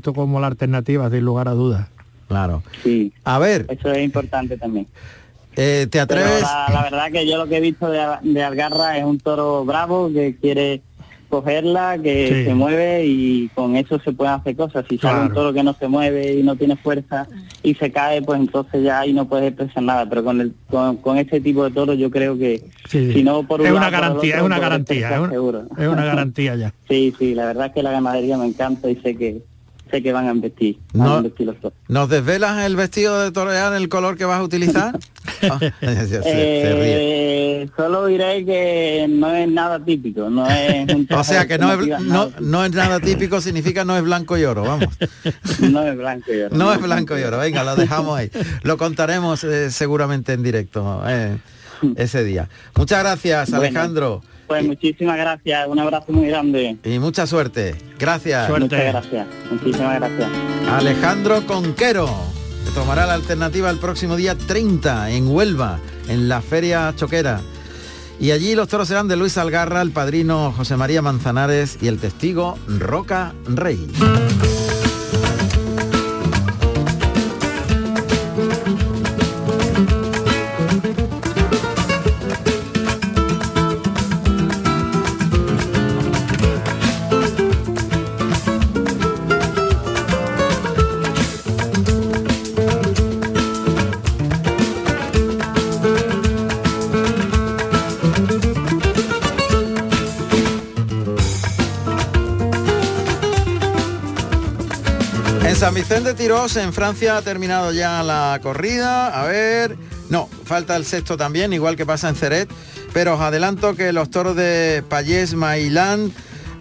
como la alternativa, sin lugar a dudas. Claro. Sí. A ver. Eso es importante también. Eh, ¿Te atreves? La, verdad que yo lo que he visto de, de Algarra es un toro bravo que quiere cogerla, que se mueve y con eso se pueden hacer cosas. Si sale un toro que no se mueve y no tiene fuerza y se cae, pues entonces ya ahí no puedes expresar nada. Pero con el con, este tipo de toro yo creo que si no por un es una garantía, es una garantía, es, es una garantía ya. sí, sí, la verdad es que la ganadería me encanta y sé que sé que van a vestir, ¿Nos desvelas el vestido de torear, el color que vas a utilizar? Ah, eh, solo diré que no es nada típico, no es O sea que no es, no, es nada típico, significa no es blanco y oro, vamos. no es blanco y oro. No, es blanco y oro, venga, lo dejamos ahí. Lo contaremos eh, seguramente en directo eh, ese día. Muchas gracias, Alejandro. Pues muchísimas gracias, un abrazo muy grande. Y mucha suerte. Gracias. Muchas gracias, muchísimas gracias. Alejandro Conquero, que tomará la alternativa el próximo día 30 en Huelva, en la Feria Choquera. Y allí los toros serán de Luis Algarra, el padrino José María Manzanares y el testigo Roca Rey. Vicente Tirós en Francia ha terminado ya la corrida. A ver, no, falta el sexto también, igual que pasa en Ceret. Pero os adelanto que los toros de Payés Mailán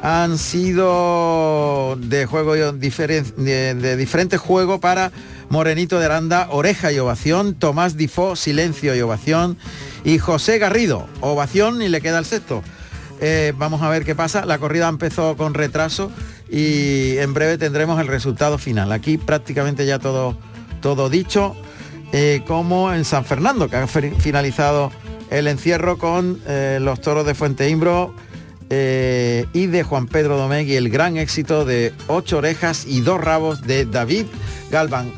han sido de juego de, de diferente juego para Morenito de Aranda, Oreja y Ovación, Tomás Difó, Silencio y Ovación, y José Garrido, Ovación y le queda el sexto. Eh, vamos a ver qué pasa. La corrida empezó con retraso y en breve tendremos el resultado final. Aquí prácticamente ya todo, todo dicho, eh, como en San Fernando, que ha finalizado el encierro con eh, los toros de Fuente Imbro eh, y de Juan Pedro Domegui, el gran éxito de ocho orejas y dos rabos de David Galván.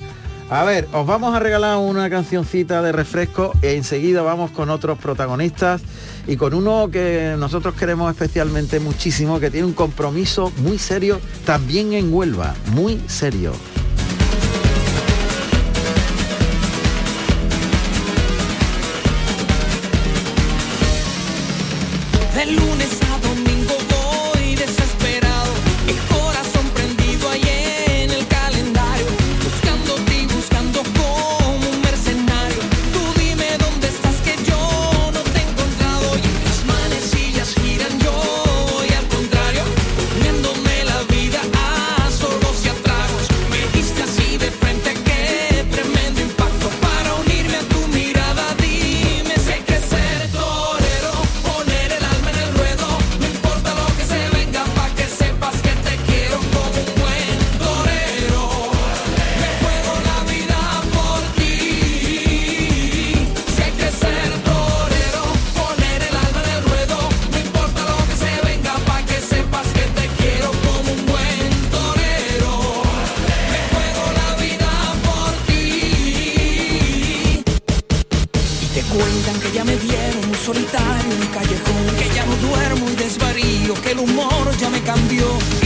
A ver, os vamos a regalar una cancioncita de refresco e enseguida vamos con otros protagonistas y con uno que nosotros queremos especialmente muchísimo, que tiene un compromiso muy serio también en Huelva, muy serio. You.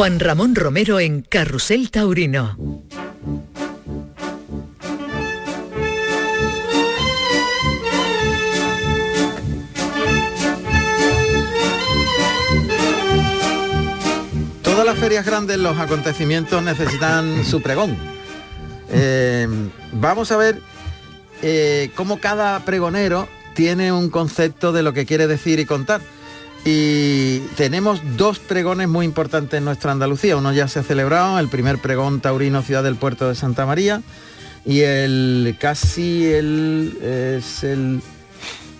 Juan Ramón Romero en Carrusel Taurino. Todas las ferias grandes, los acontecimientos necesitan su pregón. Eh, vamos a ver eh, cómo cada pregonero tiene un concepto de lo que quiere decir y contar. Y tenemos dos pregones muy importantes en nuestra Andalucía. Uno ya se ha celebrado, el primer pregón taurino Ciudad del Puerto de Santa María. Y el casi el, es el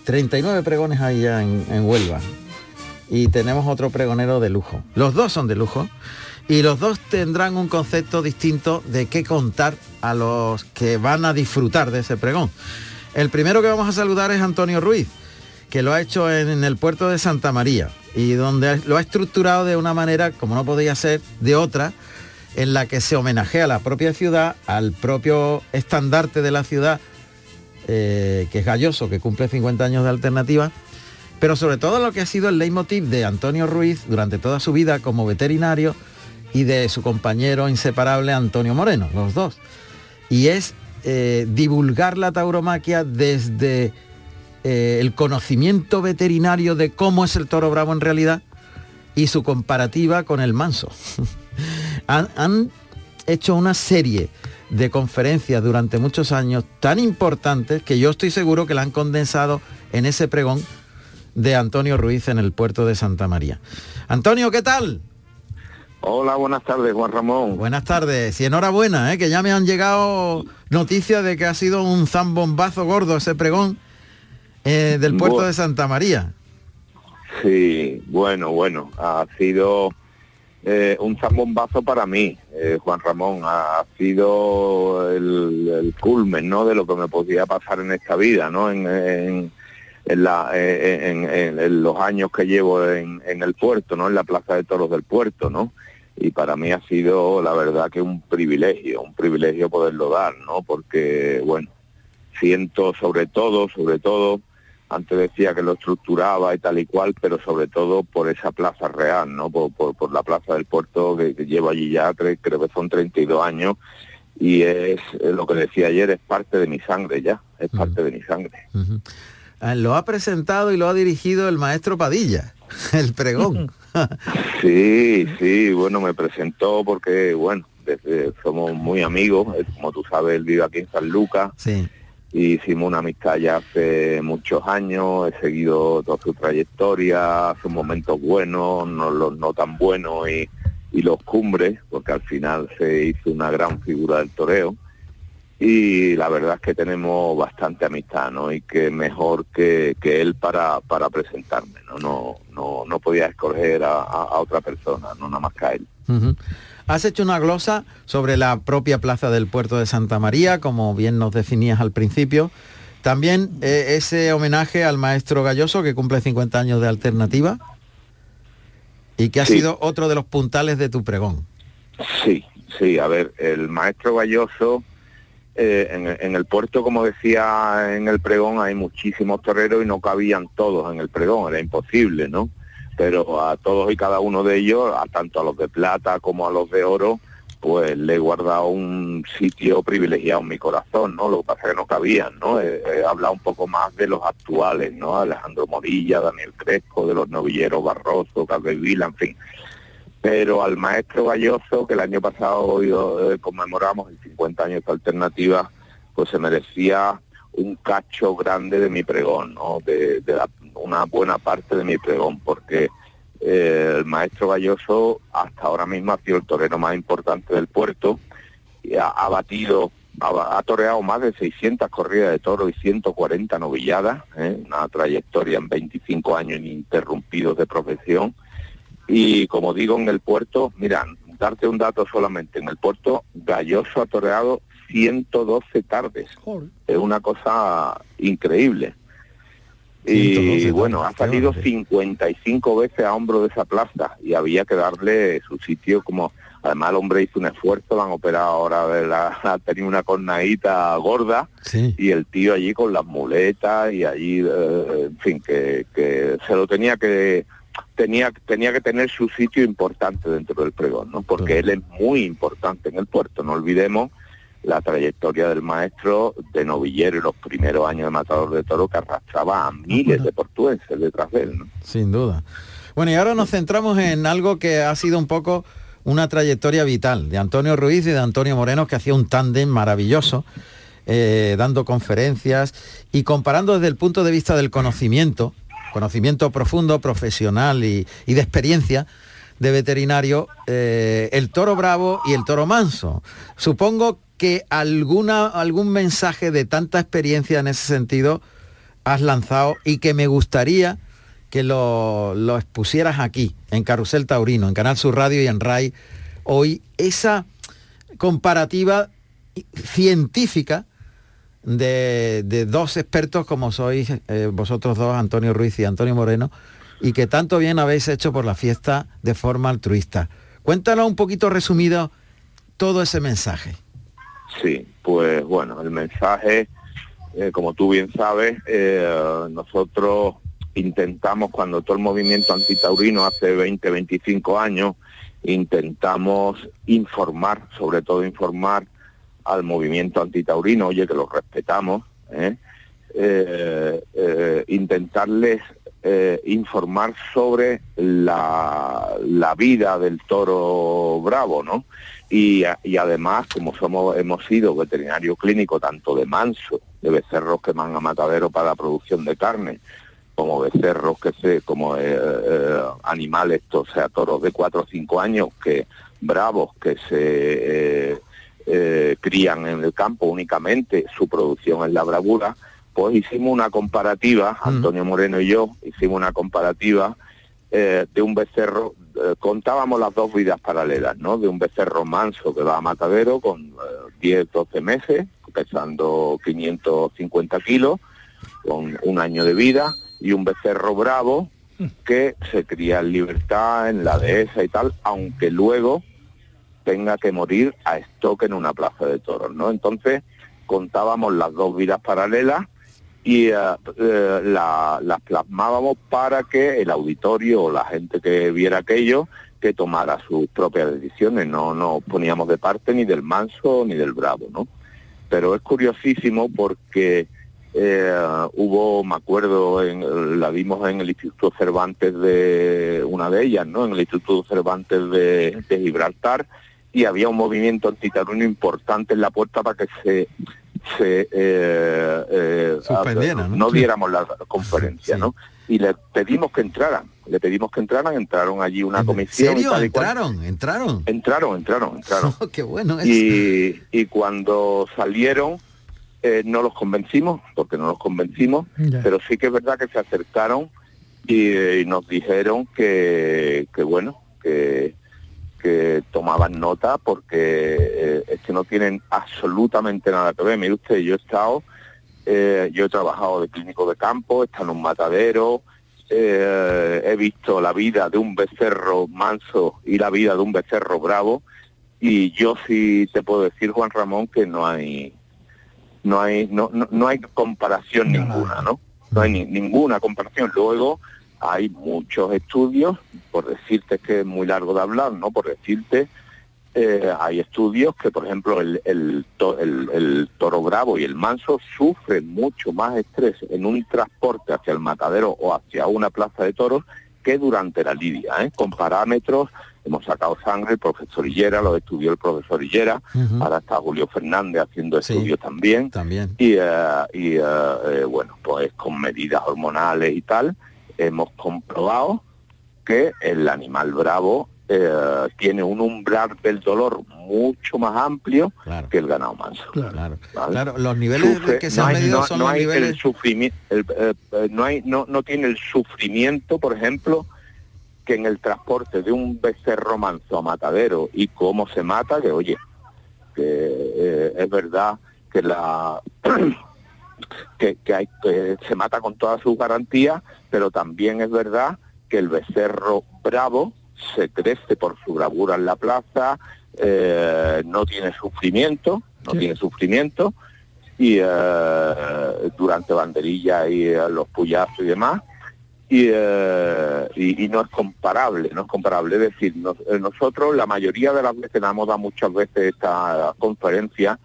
39 pregones ya en, en Huelva. Y tenemos otro pregonero de lujo. Los dos son de lujo. Y los dos tendrán un concepto distinto de qué contar a los que van a disfrutar de ese pregón. El primero que vamos a saludar es Antonio Ruiz que lo ha hecho en, el puerto de Santa María y donde lo ha estructurado de una manera, como no podía ser, de otra, en la que se homenajea a la propia ciudad, al propio estandarte de la ciudad, eh, que es Galloso, que cumple 50 años de alternativa, pero sobre todo lo que ha sido el leitmotiv de Antonio Ruiz durante toda su vida como veterinario y de su compañero inseparable Antonio Moreno, los dos. Y es eh, divulgar la tauromaquia desde eh, el conocimiento veterinario de cómo es el toro bravo en realidad y su comparativa con el manso. han, hecho una serie de conferencias durante muchos años tan importantes que yo estoy seguro que la han condensado en ese pregón de Antonio Ruiz en el puerto de Santa María. Antonio, ¿qué tal? Hola, buenas tardes, Juan Ramón. Buenas tardes y enhorabuena, ¿eh? que ya me han llegado noticias de que ha sido un zambombazo gordo ese pregón eh, del puerto de Santa María. Sí, bueno, bueno, ha sido eh, un zambombazo para mí, eh, Juan Ramón, ha, sido el, culmen, ¿no? De lo que me podía pasar en esta vida, ¿no? En, en, en, los años que llevo en, el puerto, ¿no? En la Plaza de Toros del Puerto, ¿no? Y para mí ha sido, la verdad, que un privilegio, un privilegio poderlo dar, ¿no? Porque, bueno, siento sobre todo, sobre todo, antes decía que lo estructuraba y tal y cual, pero sobre todo por esa plaza real, ¿no? Por, por, la plaza del puerto que, llevo allí ya, creo, creo, que son 32 años, y es, lo que decía ayer, es parte de mi sangre ya, es parte de mi sangre. Ah, lo ha presentado y lo ha dirigido el maestro Padilla, el pregón. sí, sí, bueno, me presentó porque, bueno, somos muy amigos, como tú sabes, él vive aquí en San Lucas. Sí hicimos una amistad ya hace muchos años, he seguido toda su trayectoria, sus momentos buenos, no los no tan buenos y, los cumbres, porque al final se hizo una gran figura del toreo. Y la verdad es que tenemos bastante amistad, ¿no? Y que mejor que, él para, para presentarme, ¿no? No, no, no podía escoger a, otra persona, no nada más que a él. Has hecho una glosa sobre la propia plaza del puerto de Santa María, como bien nos definías al principio. También eh, ese homenaje al maestro Galloso, que cumple 50 años de alternativa, y que ha sido otro de los puntales de tu pregón. Sí, sí, a ver, el maestro Galloso, eh, en, el puerto, como decía en el pregón, hay muchísimos toreros y no cabían todos en el pregón, era imposible, ¿no? Pero a todos y cada uno de ellos, a tanto a los de plata como a los de oro, pues le he guardado un sitio privilegiado en mi corazón, ¿no? Lo que pasa es que no cabían, ¿no? He, hablado un poco más de los actuales, ¿no? Alejandro Morilla, Daniel Crespo, de los novilleros Barroso, Vila, en fin. Pero al maestro Galloso, que el año pasado hoy, eh, conmemoramos el 50 años de alternativa, pues se merecía un cacho grande de mi pregón, ¿no? De, una buena parte de mi pregón, porque el maestro Galloso hasta ahora mismo ha sido el torero más importante del puerto y ha, batido, ha, toreado más de 600 corridas de toro y 140 novilladas, ¿eh? una trayectoria en 25 años ininterrumpidos de profesión. Y como digo, en el puerto, mira, darte un dato solamente, en el puerto Galloso ha toreado 112 tardes. Es una cosa increíble. Y bueno, ha salido 55 veces a hombro de esa plaza y había que darle su sitio como... Además el hombre hizo un esfuerzo, lo han operado ahora, ha tenido una cornadita gorda y el tío allí con las muletas y allí, eh, en fin, que, que se lo tenía que tenía tenía que tener su sitio importante dentro del pregón, ¿no? Porque él es muy importante en el puerto, no olvidemos la trayectoria del maestro de novillero y los primeros años de matador de toro que arrastraba a miles de portuenses detrás de él. Sin duda. Bueno, y ahora nos centramos en algo que ha sido un poco una trayectoria vital de Antonio Ruiz y de Antonio Moreno, que hacía un tándem maravilloso, eh, dando conferencias y comparando desde el punto de vista del conocimiento, conocimiento profundo, profesional y, de experiencia, de veterinario, eh, el toro bravo y el toro manso. Supongo que alguna, algún mensaje de tanta experiencia en ese sentido has lanzado y que me gustaría que lo, lo expusieras aquí, en Carusel Taurino, en Canal Sur Radio y en RAI, hoy esa comparativa científica de, dos expertos como sois eh, vosotros dos, Antonio Ruiz y Antonio Moreno, y que tanto bien habéis hecho por la fiesta de forma altruista. Cuéntanos un poquito resumido todo ese mensaje. Sí, pues bueno, el mensaje, eh, como tú bien sabes, eh, nosotros intentamos, cuando todo el movimiento antitaurino hace 20, 25 años, intentamos informar, sobre todo informar al movimiento antitaurino, oye, que lo respetamos, ¿eh? intentarles informar sobre la, la, vida del toro bravo, ¿no? Y, además, como somos, hemos sido veterinario clínico tanto de manso, de becerros que van a matadero para la producción de carne, como becerros que se, como eh, eh, animales, o sea, toros de 4 o 5 años, que bravos que se eh, crían en el campo únicamente, su producción es la bravura, pues hicimos una comparativa, mm. Antonio Moreno y yo hicimos una comparativa de un becerro eh, contábamos las dos vidas paralelas, ¿no? De un becerro manso que va a matadero con 10, eh, 12 meses, pesando 550 kilos, con un año de vida, y un becerro bravo que se cría en libertad, en la dehesa y tal, aunque luego tenga que morir a estoque en una plaza de toros, ¿no? Entonces contábamos las dos vidas paralelas y eh, eh, las plasmábamos para que el auditorio o la gente que viera aquello que tomara sus propias decisiones, no nos poníamos de parte ni del manso ni del bravo, ¿no? Pero es curiosísimo porque eh, hubo, me acuerdo, en, la vimos en el Instituto Cervantes de una de ellas, ¿no? En el Instituto Cervantes de, de Gibraltar y había un movimiento antitaruno importante en la puerta para que se se eh, eh ¿no? diéramos la conferencia, ¿no? Y le pedimos que entraran, le pedimos que entraran, entraron allí una comisión. Serio? ¿Entraron? ¿Entraron? Entraron, entraron, entraron. Oh, qué bueno Y, y cuando salieron, eh, no los convencimos, porque no los convencimos, pero sí que es verdad que se acercaron y, y nos dijeron que, que bueno, que que tomaban nota porque eh, es que no tienen absolutamente nada que ver. Mire usted, yo he estado, eh, yo he trabajado de clínico de campo, he estado en un matadero, eh, he visto la vida de un becerro manso y la vida de un becerro bravo y yo sí te puedo decir, Juan Ramón, que no hay no hay no, no, hay comparación ninguna, ¿no? No hay ninguna comparación. Luego hay muchos estudios, por decirte que es muy largo de hablar, ¿no? Por decirte eh, hay estudios que, por ejemplo, el, el, toro bravo y el manso sufren mucho más estrés en un transporte hacia el matadero o hacia una plaza de toros que durante la lidia, ¿eh? con parámetros, hemos sacado sangre, el profesor Hillera, lo estudió el profesor Hillera, ahora está Julio Fernández haciendo estudios también, también. y, eh, y bueno, pues con medidas hormonales y tal, hemos comprobado que el animal bravo eh, tiene un umbral del dolor mucho más amplio que el ganado manso. Claro, los niveles que se han medido son los niveles... El sufrimiento, eh, eh, no, hay, no, no tiene el sufrimiento, por ejemplo, que en el transporte de un becerro manso a matadero y cómo se mata, que oye, que es verdad que la... que, que, hay, que se mata con todas sus garantías, pero también es verdad que el becerro bravo se crece por su bravura en la plaza, eh, no tiene sufrimiento, no tiene sufrimiento, y eh, durante banderilla y eh, los puyazos y demás, y, y, no es comparable, no es comparable. Es decir, nosotros la mayoría de las veces, hemos dado muchas veces esta conferencia,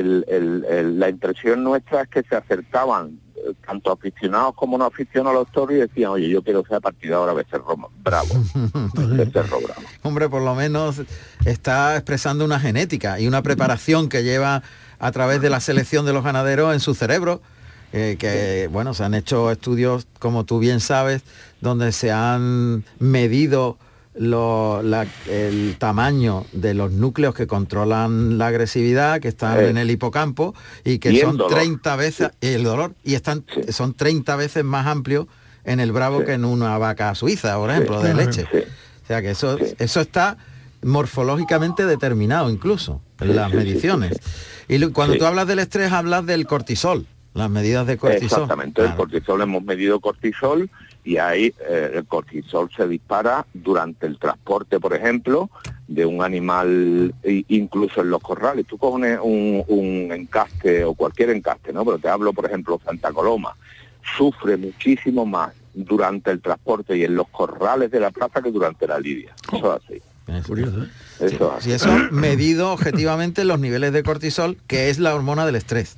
la impresión nuestra es que se acercaban tanto aficionados como no aficionados a los toros y decían, oye, yo quiero ser a Becerro Bravo. Becerro Bravo. Hombre, por lo menos está expresando una genética y una preparación que lleva a través de la selección de los ganaderos en su cerebro. Eh, que bueno, se han hecho estudios, como tú bien sabes, donde se han medido el tamaño de los núcleos que controlan la agresividad, que están eh. en el hipocampo y que son 30 veces, el dolor, y están, son 30 veces más amplios en el bravo que en una vaca suiza, por ejemplo, de leche. O sea que eso, eso está morfológicamente determinado incluso en las mediciones. Y cuando tú hablas del estrés, hablas del cortisol, las medidas de cortisol. Exactamente, el cortisol hemos medido cortisol y ahí eh, el cortisol se dispara durante el transporte, por ejemplo, de un animal, incluso en los corrales. Tú coges un, un encaste o cualquier encaste, ¿no? Pero te hablo, por ejemplo, Santa Coloma, sufre muchísimo más durante el transporte y en los corrales de la plaza que durante la lidia. Eso es así. Es curioso, ¿eh? Eso, sí. eso medido objetivamente los niveles de cortisol, que es la hormona del estrés.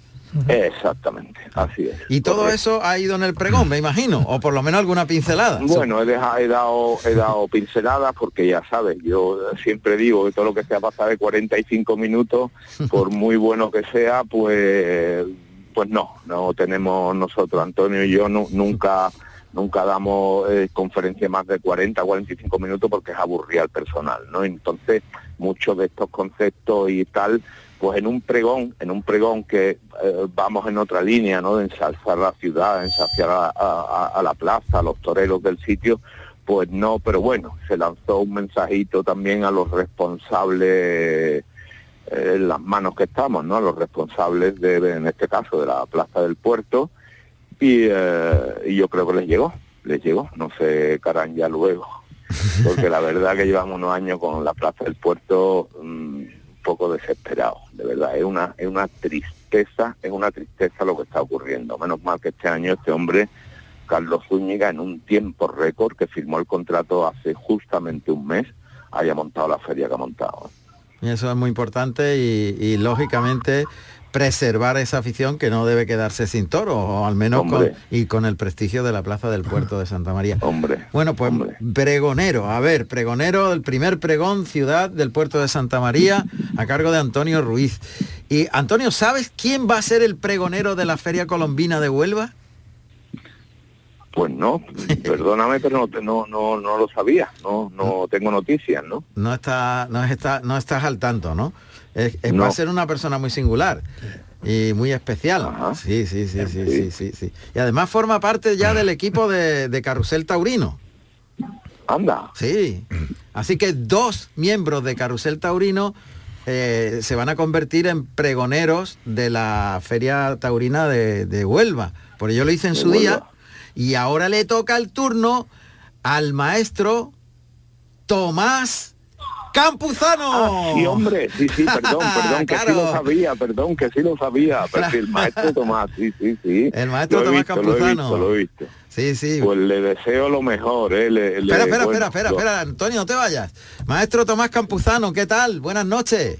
Exactamente, así es. Y todo eso ha ido en el pregón, me imagino, o por lo menos alguna pincelada. Bueno, he, he dado he dado pinceladas porque ya sabes, yo siempre digo que todo lo que sea pasar de 45 minutos, por muy bueno que sea, pues pues no, no tenemos nosotros, Antonio y yo nunca nunca damos eh, conferencia más de 40, 45 minutos porque es aburrir al personal, ¿no? Entonces, muchos de estos conceptos y tal pues en un pregón, en un pregón que eh, vamos en otra línea, ¿no? De ensalzar la ciudad, ensalzar a, la plaza, a los toreros del sitio, pues no, pero bueno, se lanzó un mensajito también a los responsables eh, en las manos que estamos, ¿no? A los responsables de, en este caso, de la Plaza del Puerto, y, eh, yo creo que les llegó, les llegó, no sé, carán ya luego, porque la verdad que llevamos unos años con la Plaza del Puerto... Mm, poco desesperado, de verdad, es una, es una tristeza, es una tristeza lo que está ocurriendo. Menos mal que este año este hombre, Carlos Zúñiga, en un tiempo récord que firmó el contrato hace justamente un mes, haya montado la feria que ha montado. Y eso es muy importante y lógicamente preservar esa afición que no debe quedarse sin toro, o al menos con, y con el prestigio de la Plaza del Puerto de Santa María. Hombre. Bueno, pues pregonero, a ver, pregonero, el primer pregón ciudad del Puerto de Santa María a cargo de Antonio Ruiz. Y Antonio, ¿sabes quién va a ser el pregonero de la Feria Colombina de Huelva? Pues no, perdóname, pero no, no, no, lo sabía, no, no tengo noticias, ¿no? No está, no está, no estás al tanto, ¿no? Es, Va a ser una persona muy singular y muy especial. Sí, sí, sí, sí, sí, sí, Y además forma parte ya del equipo de, Carrusel Taurino. Anda. Sí. Así que dos miembros de Carrusel Taurino eh, se van a convertir en pregoneros de la Feria Taurina de, Huelva. Por ello lo hice en su día. Y ahora le toca el turno al maestro Tomás Campuzano. Ah, sí, hombre, sí, sí, perdón, perdón, que sí lo sabía, perdón, que sí lo sabía, pero el maestro Tomás, sí, sí, sí. El maestro Tomás Campuzano. Lo he visto, lo he visto. Sí, sí. Pues le deseo lo mejor, ¿eh? espera, espera, espera, espera, espera, Antonio, no te vayas. Maestro Tomás Campuzano, ¿qué tal? Buenas noches.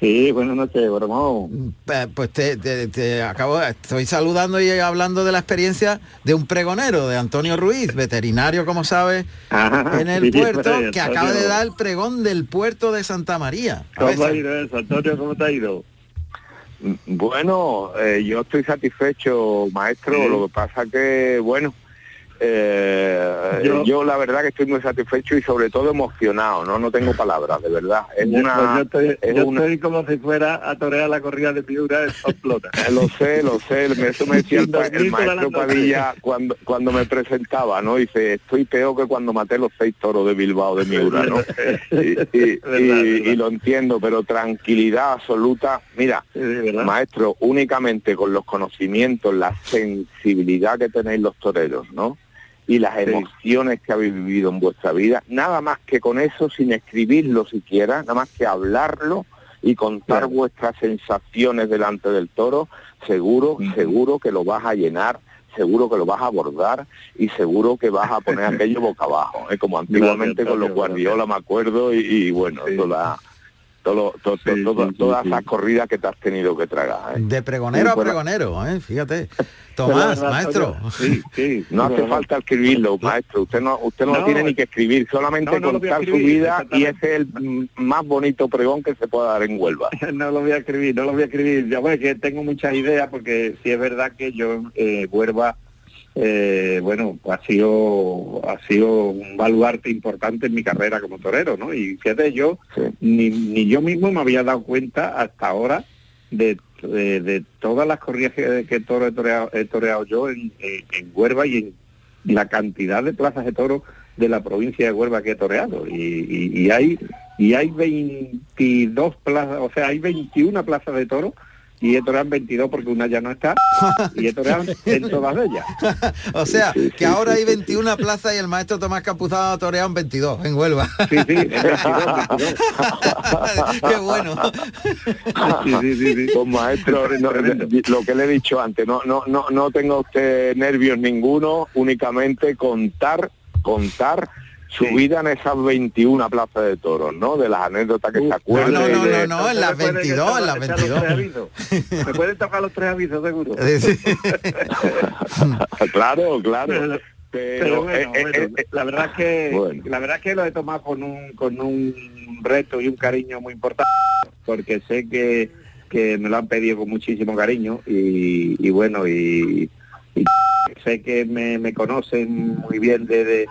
Sí, buenas noches, Boromón. Pues te, acabo, estoy saludando y hablando de la experiencia de un pregonero, de Antonio Ruiz, veterinario, como sabes, en el puerto, que acaba de dar el pregón del puerto de Santa María. ¿Cómo ha ido eso, Antonio? ¿Cómo te ha ido? Bueno, eh, yo estoy satisfecho, maestro. Lo que pasa que, bueno, eh, yo, la verdad que estoy muy satisfecho y sobre todo emocionado, no no tengo palabras, de verdad. Es una, pues yo, estoy, como si fuera a torear la corrida de Piura de Plota. lo sé, lo sé, eso me decía el, maestro Padilla cuando cuando me presentaba, ¿no? Dice, estoy peor que cuando maté los seis toros de Bilbao de Miura, ¿no? y, lo entiendo, pero tranquilidad absoluta. Mira, maestro, únicamente con los conocimientos, la sensibilidad que tenéis los toreros, ¿no? Y las emociones que habéis vivido en vuestra vida, nada más que con eso, sin escribirlo siquiera, nada más que hablarlo y contar vuestras sensaciones delante del toro, seguro, seguro que lo vas a llenar, seguro que lo vas a abordar y seguro que vas a poner aquello boca abajo, ¿eh? como antiguamente con los guardiola me acuerdo y, bueno, toda todo, todas las corridas que te has tenido que tragar. ¿eh? De pregonero a pregonero, ¿eh? fíjate. Tomás, maestro. Sí, sí, no hace falta escribirlo, maestro. Usted no, usted no, tiene ni que escribir, solamente contar su vida y ese es el más bonito pregón que se puede dar en Huelva. no lo voy a escribir, no lo voy a escribir. Ya bueno, que tengo muchas ideas porque sí es verdad que yo eh, Huelva eh, bueno, ha sido ha sido un baluarte importante en mi carrera como torero, ¿no? Y fíjate, yo ni, ni yo mismo me había dado cuenta hasta ahora de, de, todas las corridas que, que toro he toreado, yo en, en, Huelva y en la cantidad de plazas de toro de la provincia de Huelva que he toreado. Y, y, hay y hay 22 plazas, o sea, hay 21 plazas de toro y toreado 22 porque una ya no está y toreado en todas ellas. o sea, que ahora hay 21 plazas y el maestro Tomás Campuzado ha toreado en 22 en Huelva. sí, sí, en 22, Qué bueno. sí, sí, sí, sí. Pues maestro, lo que le he dicho antes, no, no, no, no tenga usted nervios ninguno, únicamente contar, contar su vida en esas 21 plazas de toros, ¿no? De las anécdotas que se acuerdan. No, no, no, no, en las 22, en las 22. Me pueden tocar los tres avisos, seguro. claro, claro. Pero, eh, eh, eh, la verdad es que la verdad es que lo he tomado con un con un reto y un cariño muy importante porque sé que, que me lo han pedido con muchísimo cariño y, bueno y, sé que me, me conocen muy bien desde de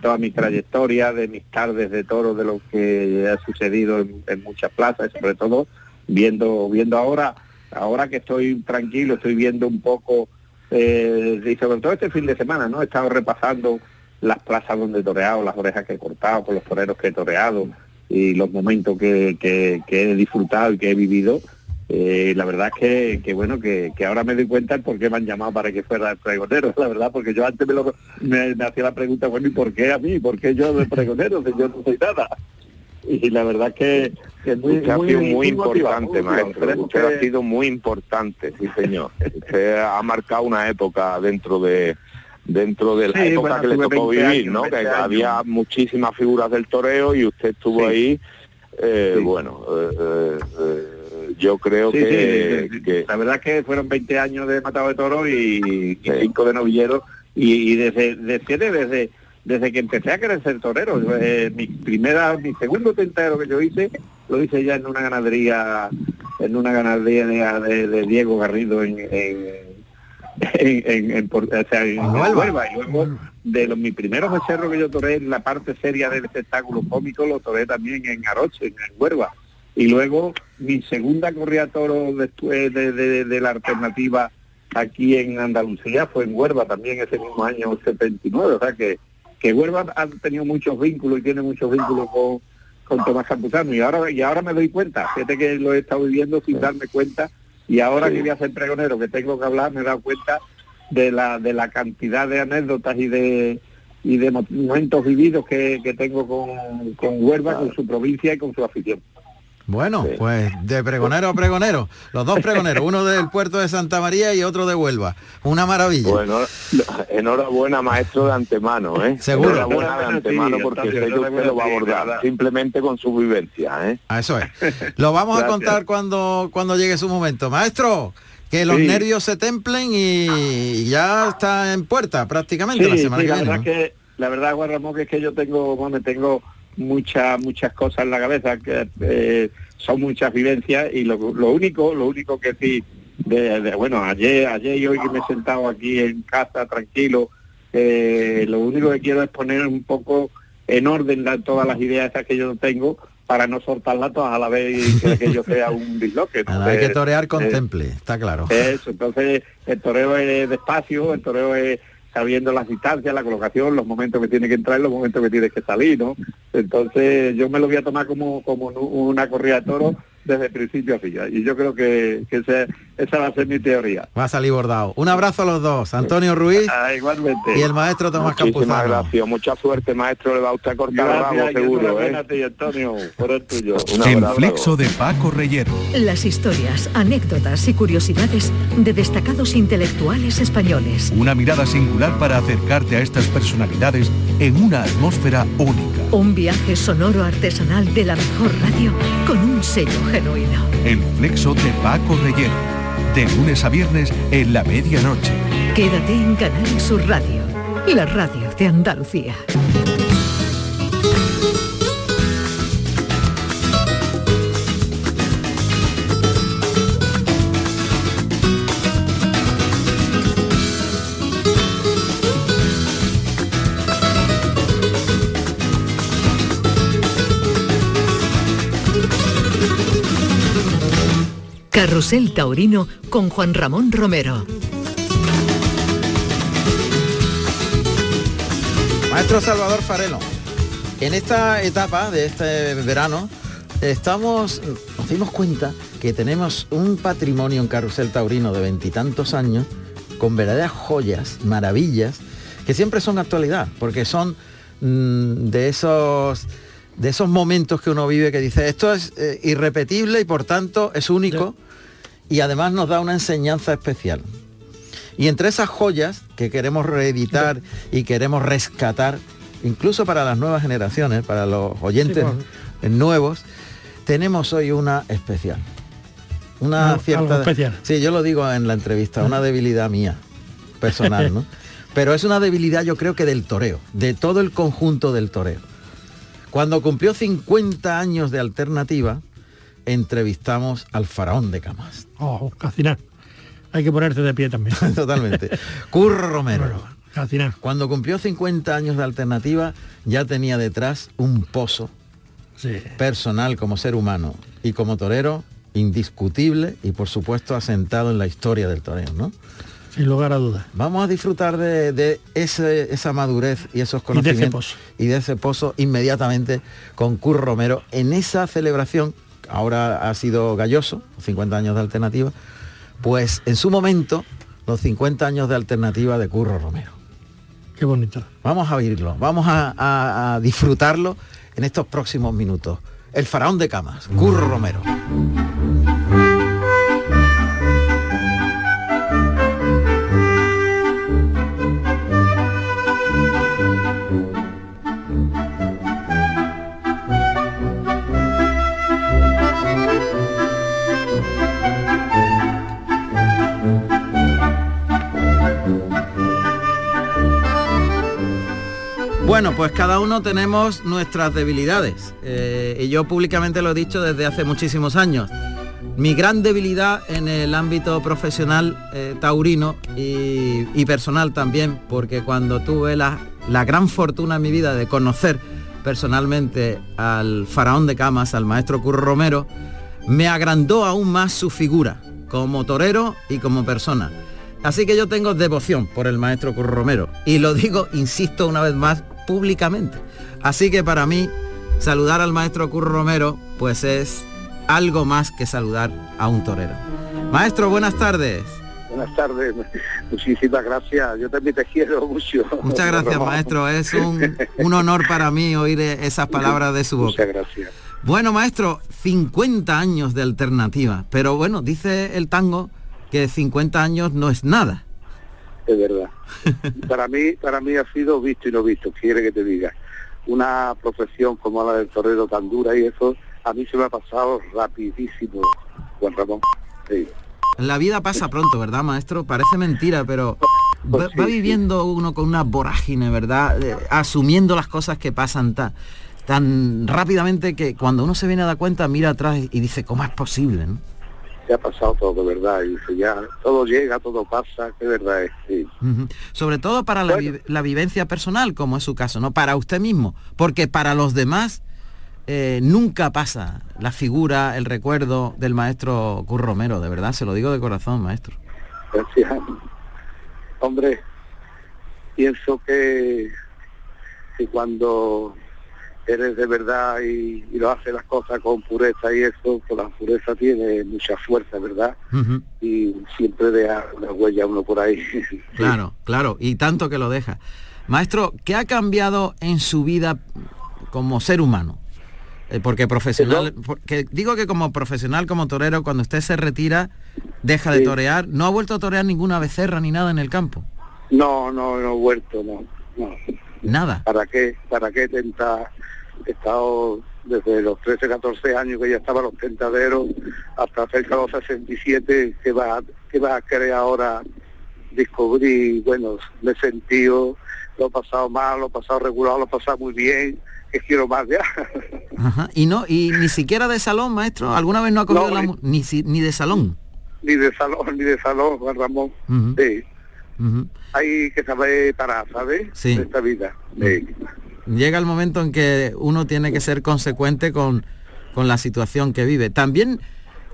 toda mi trayectoria, de mis tardes de toro, de lo que ha sucedido en, muchas plazas, sobre todo viendo, viendo ahora, ahora que estoy tranquilo, estoy viendo un poco, eh, y sobre todo este fin de semana, ¿no? He estado repasando las plazas donde he toreado, las orejas que he cortado, con los toreros que he toreado y los momentos que, que he disfrutado y que he vivido eh, la verdad es que, bueno, que, ahora me doy cuenta por qué me han llamado para que fuera el pregonero, la verdad, porque yo antes me, lo, me, hacía la pregunta, bueno, ¿y por qué a mí? ¿Por qué yo de pregonero? Si yo no soy nada. Y la verdad que, que muy, ha sido muy, importante, maestro. Usted ha sido muy importante, sí señor. usted ha marcado una época dentro de dentro de la época que le tocó vivir, ¿no? Que había muchísimas figuras del toreo y usted estuvo ahí, eh, bueno, eh, eh yo creo que, La verdad es que fueron 20 años de matado de toro y, 5 de novillero y, desde, desde, desde, que empecé a querer ser torero. Eh, mi primera, mi segundo tentero que yo hice, lo hice ya en una ganadería, en una ganadería de, Diego Garrido en, en en, en, o sea, en Huelva. Y luego de los mis primeros becerros que yo toré en la parte seria del espectáculo cómico, lo toré también en Aroche, en, Huelva. Y luego mi segunda corrida toro después de, la alternativa aquí en Andalucía fue en Huelva también ese mismo año 79. O sea que, que Huelva ha tenido muchos vínculos y tiene muchos vínculos con, con Tomás Campuzano. Y ahora, y ahora me doy cuenta, fíjate que lo he estado viviendo sin darme cuenta. Y ahora que voy a ser pregonero, que tengo que hablar, me he dado cuenta de la, de la cantidad de anécdotas y de y de momentos vividos que, tengo con, con Huelva, con su provincia y con su afición. Bueno, pues de pregonero a pregonero, los dos pregoneros, uno del puerto de Santa María y otro de Huelva. Una maravilla. Bueno, enhorabuena maestro de antemano, ¿eh? Seguro. Enhorabuena de antemano porque sé que usted lo va a abordar simplemente con su vivencia, ¿eh? A eso es. Lo vamos a contar cuando, cuando llegue su momento. Maestro, que los nervios se templen y ya está en puerta prácticamente la semana que la viene. Verdad que, la verdad, Juan Ramón, que es que yo tengo, bueno, tengo muchas muchas cosas en la cabeza que eh, son muchas vivencias y lo, único lo único que sí de, bueno ayer ayer y hoy que me he sentado aquí en casa tranquilo eh, lo único que quiero es poner un poco en orden todas las ideas que yo tengo para no soltarlas todas a la vez y que, yo sea un disloque. hay que torear con temple, está claro. Eso, entonces el toreo es despacio, el toreo es sabiendo las distancias, la colocación, los momentos que tiene que entrar y los momentos que tiene que salir, ¿no? Entonces yo me lo voy a tomar como, como una corrida de toro desde principio a fin. Y yo creo que, esa va a ser mi teoría. Va a salir bordado. Un abrazo a los dos, Antonio Ruiz ah, igualmente. y el maestro Tomás Muchísimas gracias, mucha suerte maestro, le va a usted cortar gracias, seguro. ¿eh? A ti, Antonio, por el tuyo. En Flexo de Paco Reyero. Las historias, anécdotas y curiosidades de destacados intelectuales españoles. Una mirada singular para acercarte a estas personalidades en una atmósfera única. Un viaje sonoro artesanal de la mejor radio con un sello genuino. El flexo de Paco Reyero. De lunes a viernes en la medianoche. Quédate en Canal Sur Radio, la radio de Andalucía. Carrusel Taurino con Juan Ramón Romero. Maestro Salvador Farelo, en esta etapa de este verano estamos, nos dimos cuenta que tenemos un patrimonio en Carrusel Taurino de veintitantos años con verdaderas joyas, maravillas, que siempre son actualidad, porque son mm, de esos de esos momentos que uno vive que dice esto es eh, irrepetible y por tanto es único y además nos da una enseñanza especial. Y entre esas joyas que queremos reeditar y queremos rescatar, incluso para las nuevas generaciones, para los oyentes nuevos, tenemos hoy una especial. Una cierta... especial. Sí, yo lo digo en la entrevista, una debilidad mía, personal, ¿no? Pero es una debilidad yo creo que del toreo, de todo el conjunto del toreo. Cuando cumplió 50 años de alternativa, entrevistamos al faraón de Camas. Oh, Cacinar. Hay que ponerse de pie también. Totalmente. Curro Romero. Cacinar. Cuando cumplió 50 años de alternativa, ya tenía detrás un pozo personal como ser humano y como torero indiscutible y por supuesto asentado en la historia del toreo, ¿no? Sin lugar a dudas. Vamos a disfrutar de, esa madurez y esos conocimientos y de ese pozo inmediatamente con Curro Romero en esa celebración ahora ha sido Galloso, 50 años de alternativa, pues en su momento los 50 años de alternativa de Curro Romero. Qué bonito. Vamos a oírlo, vamos a disfrutarlo en estos próximos minutos. El faraón de camas, Curro Romero. Bueno, pues cada uno tenemos nuestras debilidades. Eh, y yo públicamente lo he dicho desde hace muchísimos años. Mi gran debilidad en el ámbito profesional eh, taurino y, personal también, porque cuando tuve la, la gran fortuna en mi vida de conocer personalmente al faraón de camas, al maestro Curro Romero, me agrandó aún más su figura como torero y como persona. Así que yo tengo devoción por el maestro Curro Romero. Y lo digo, insisto una vez más, públicamente. Así que para mí, saludar al maestro Curro Romero, pues es algo más que saludar a un torero. Maestro, buenas tardes. Buenas tardes, muchísimas gracias. Yo también te quiero mucho. Muchas gracias, maestro. Es un, honor para mí oír esas palabras de su boca. Muchas gracias. Bueno, maestro, 50 años de alternativa. Pero bueno, dice el tango que 50 años no es nada. Es verdad. para mí, para mí ha sido visto y no visto, quiere que te diga. Una profesión como la del torero tan dura y eso, a mí se me ha pasado rapidísimo, Juan Ramón. La vida pasa pronto, ¿verdad, maestro? Parece mentira, pero va, viviendo uno con una vorágine, ¿verdad? Eh, asumiendo las cosas que pasan tan, tan rápidamente que cuando uno se viene a dar cuenta, mira atrás y dice, ¿cómo es posible? ¿no? Se ha pasado todo, de verdad, y dice, ya todo llega, todo pasa, que verdad es. Sí. Sobre todo para la, la, vivencia personal, como es su caso, ¿no? Para usted mismo, porque para los demás eh, nunca pasa la figura, el recuerdo del maestro Curromero, de verdad, se lo digo de corazón, maestro. Gracias. Hombre, pienso que, que cuando eres de verdad y, lo haces las cosas con pureza y eso, pues la pureza tiene mucha fuerza, ¿verdad? Y siempre deja una huella uno por ahí. claro, claro, y tanto que lo deja. Maestro, ¿qué ha cambiado en su vida como ser humano? Eh, porque profesional, porque digo que como profesional, como torero, cuando usted se retira, deja de torear, ¿no ha vuelto a torear ninguna becerra ni nada en el campo? No, no, no he vuelto, no, Nada. ¿Para qué? ¿Para qué tentar? He estado desde los 13, 14 años que ya estaba los tentaderos hasta cerca de los 67, que va, que va a querer ahora descubrir, bueno, me he sentido, lo he pasado mal, lo he pasado regular, lo he pasado muy bien, que quiero más ya. Y no, y ni siquiera de salón, maestro. ¿Alguna vez no ha cogido la ni, ni de salón? Ni de salón, ni de salón, Juan Ramón. Sí. Hay que saber parar, ¿sabes? Sí. esta vida. Llega el momento en que uno tiene que ser consecuente con, con la situación que vive. También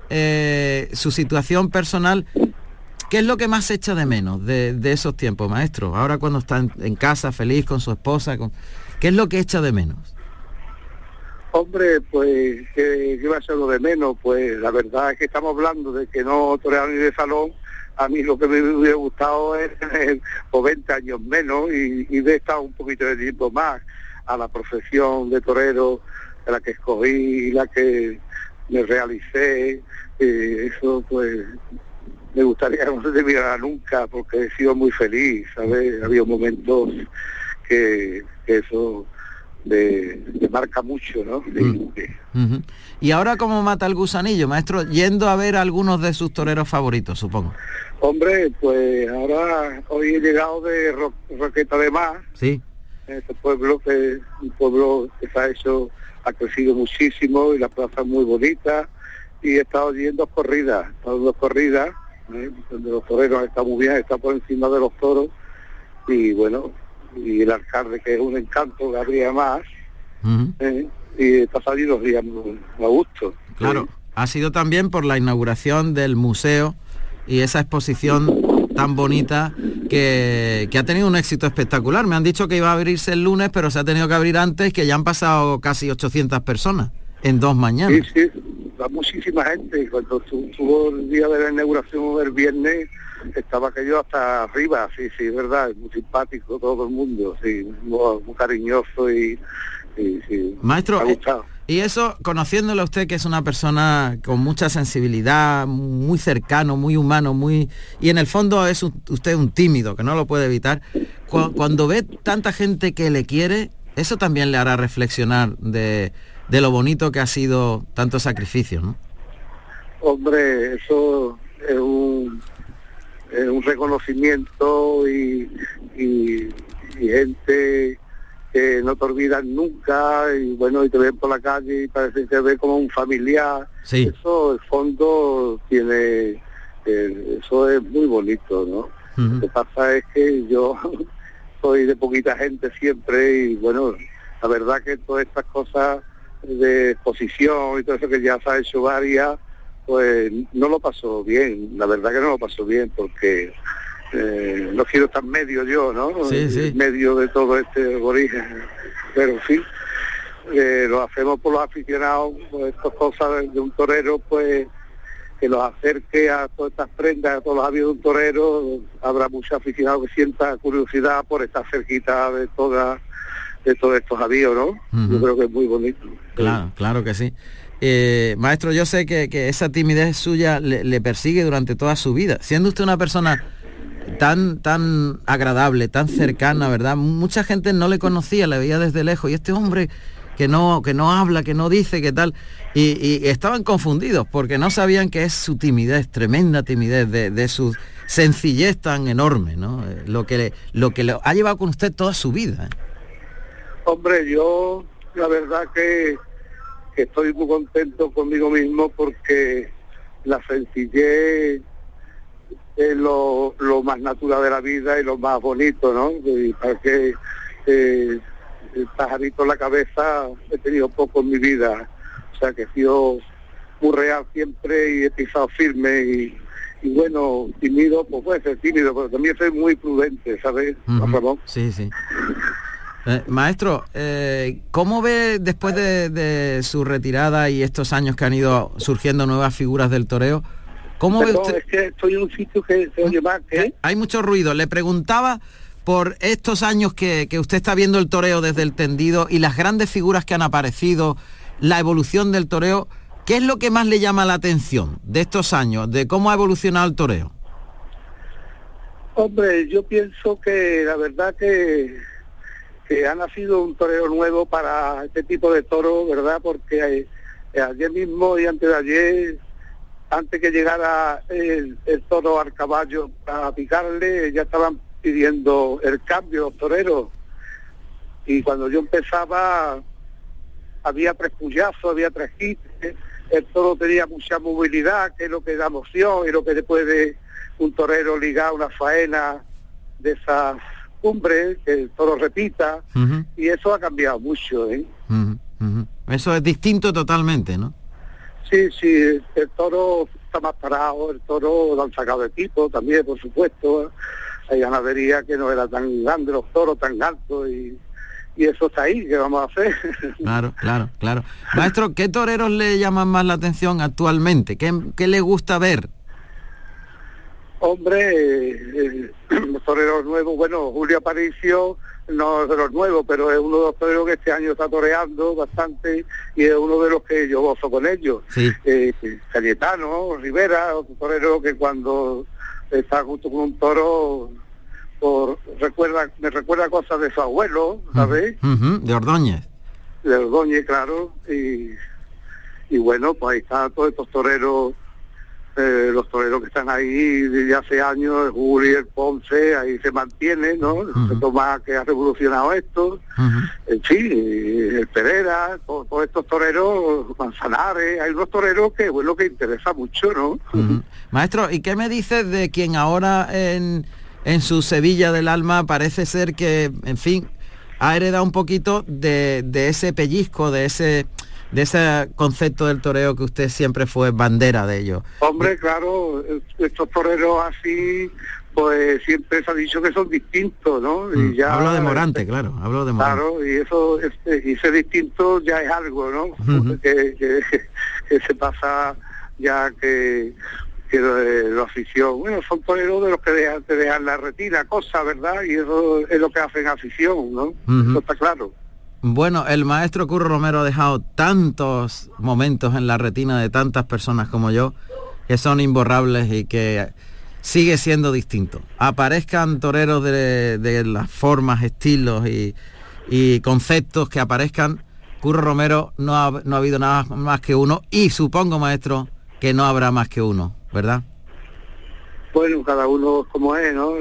eh, su situación personal ¿Qué es lo que más echa de menos de, esos tiempos, maestro? Ahora cuando está en, casa, feliz con su esposa, con... ¿qué es lo que echa de menos? Hombre, pues, ¿qué, va a ser lo de menos? Pues la verdad es que estamos hablando de que no torear ni de salón. A mí lo que me hubiera gustado es tener 20 años menos y, y de estar un poquito de tiempo más a la profesión de torero, de la que escogí, la que me realicé. Eh, eso pues me gustaría que no se nunca porque he sido muy feliz, ¿sabes? Había momentos que, eso me, marca mucho, ¿no? Mm. Y ahora cómo mata el gusanillo, maestro, yendo a ver a algunos de sus toreros favoritos, supongo. Hombre, pues ahora hoy he llegado de Roqueta de Mar. Sí. Este pueblo que un pueblo que se ha hecho, ha crecido muchísimo y la plaza es muy bonita y he estado yendo corridas, dos corridas ¿eh? donde los toreros están muy bien, está por encima de los toros y bueno, y el alcalde que es un encanto, Gabriel Más, ¿eh? y está saliendo días a gusto. Claro, ha sido también por la inauguración del museo y esa exposición tan bonita que, que, ha tenido un éxito espectacular. Me han dicho que iba a abrirse el lunes, pero se ha tenido que abrir antes, que ya han pasado casi 800 personas en dos mañanas. Sí, sí, muchísima gente. Cuando tuvo el día de la inauguración el viernes, estaba aquello hasta arriba, sí, sí, es verdad, muy simpático todo el mundo, sí, muy, cariñoso y, sí, Maestro, y eso, conociéndole a usted que es una persona con mucha sensibilidad, muy cercano, muy humano, muy... Y en el fondo es usted un tímido, que no lo puede evitar. cuando ve tanta gente que le quiere, eso también le hará reflexionar de lo bonito que ha sido tanto sacrificio, ¿no? Hombre, eso es un, reconocimiento y, gente no te olvidan nunca y bueno, y te ven por la calle y parece que te ve como un familiar. Sí. Eso, el fondo, tiene, eh, eso es muy bonito, ¿no? Lo que pasa es que yo soy de poquita gente siempre y bueno, la verdad que todas estas cosas de exposición y todo eso que ya se ha hecho varias, pues no lo pasó bien, la verdad que no lo pasó bien porque eh, no quiero estar medio yo, ¿no? Medio de todo este origen, pero fin, eh, lo hacemos por los aficionados, pues estas cosas de un torero, pues que los acerque a todas estas prendas, a todos los avios de un torero, habrá muchos aficionados que sientan curiosidad por estar cerquita de todas de todos estos avíos, ¿no? Yo creo que es muy bonito. Claro, claro que sí. Eh, maestro, yo sé que, esa timidez suya le, persigue durante toda su vida. Siendo usted una persona tan, tan agradable, tan cercana, ¿verdad? Mucha gente no le conocía, le veía desde lejos. Y este hombre que no, que no habla, que no dice, que tal. Y, estaban confundidos porque no sabían que es su timidez, tremenda timidez, de, su sencillez tan enorme, ¿no? Eh, lo que, lo que le ha llevado con usted toda su vida. ¿eh? Hombre, yo la verdad que, estoy muy contento conmigo mismo porque la sencillez es lo, más natural de la vida y lo más bonito, ¿no? Y para que eh, el pajarito en la cabeza he tenido poco en mi vida. O sea que he sido muy real siempre y he pisado firme y, bueno, tímido, pues puede ser tímido, pero también soy muy prudente, ¿sabes, Sí, sí. Eh, maestro, eh, ¿cómo ve después de, su retirada y estos años que han ido surgiendo nuevas figuras del toreo? ¿Cómo ve usted? Es que estoy en un sitio que se oye más, ¿eh? Hay mucho ruido. Le preguntaba por estos años que, usted está viendo el toreo desde el tendido y las grandes figuras que han aparecido, la evolución del toreo, ¿qué es lo que más le llama la atención de estos años, de cómo ha evolucionado el toreo? Hombre, yo pienso que la verdad que que ha nacido un torero nuevo para este tipo de toro, ¿verdad? Porque eh, ayer mismo y antes de ayer, antes que llegara el, toro al caballo para picarle, ya estaban pidiendo el cambio los toreros. Y cuando yo empezaba, había tres puyazos, había tres el toro tenía mucha movilidad, que es lo que da emoción y lo que después de un torero ligar una faena de esas cumbre, que el toro repita, y eso ha cambiado mucho. ¿eh? Eso es distinto totalmente, ¿no? Sí, sí, el toro está más parado, el toro lo han sacado de tipo también, por supuesto. Hay ganadería que no era tan grande, los toros tan altos y, y eso está ahí, ¿qué vamos a hacer? Claro, claro, claro. Maestro, ¿qué toreros le llaman más la atención actualmente? ¿Qué, qué le gusta ver? Hombre, eh, los toreros nuevos, bueno, Julio Aparicio no es de los nuevos, pero es uno de los toreros que este año está toreando bastante y es uno de los que yo gozo con ellos. Sí. Eh, Cayetano, Rivera, otro torero que cuando está junto con un toro por, recuerda, me recuerda cosas de su abuelo, ¿sabes? de Ordóñez. De Ordóñez, claro. Y, y bueno, pues ahí están todos estos toreros eh, los toreros que están ahí desde hace años, el Juli, el Ponce, ahí se mantiene, ¿no? El Tomás que ha revolucionado esto, en fin, el Pereira, todos, estos toreros, Manzanares, hay unos toreros que bueno que interesa mucho, ¿no? Maestro, ¿y qué me dices de quien ahora en, en su Sevilla del alma parece ser que, en fin, ha heredado un poquito de, de ese pellizco, de ese de ese concepto del toreo que usted siempre fue bandera de ello. Hombre, claro, estos toreros así, pues siempre se ha dicho que son distintos, ¿no? y mm, ya, hablo de Morante, claro, hablo de Morante. Claro, y eso, este, y ser distinto ya es algo, ¿no? que, se pasa ya que que la afición, bueno, son toreros de los que dejan, de dejar la retina, cosa, ¿verdad? Y eso es lo que hacen afición, ¿no? Eso está claro. Bueno, el maestro Curro Romero ha dejado tantos momentos en la retina de tantas personas como yo que son imborrables y que sigue siendo distinto. Aparezcan toreros de, las formas, estilos y, conceptos que aparezcan, Curro Romero no ha, no ha habido nada más que uno y supongo, maestro, que no habrá más que uno, ¿verdad? Bueno, cada uno como es, ¿no?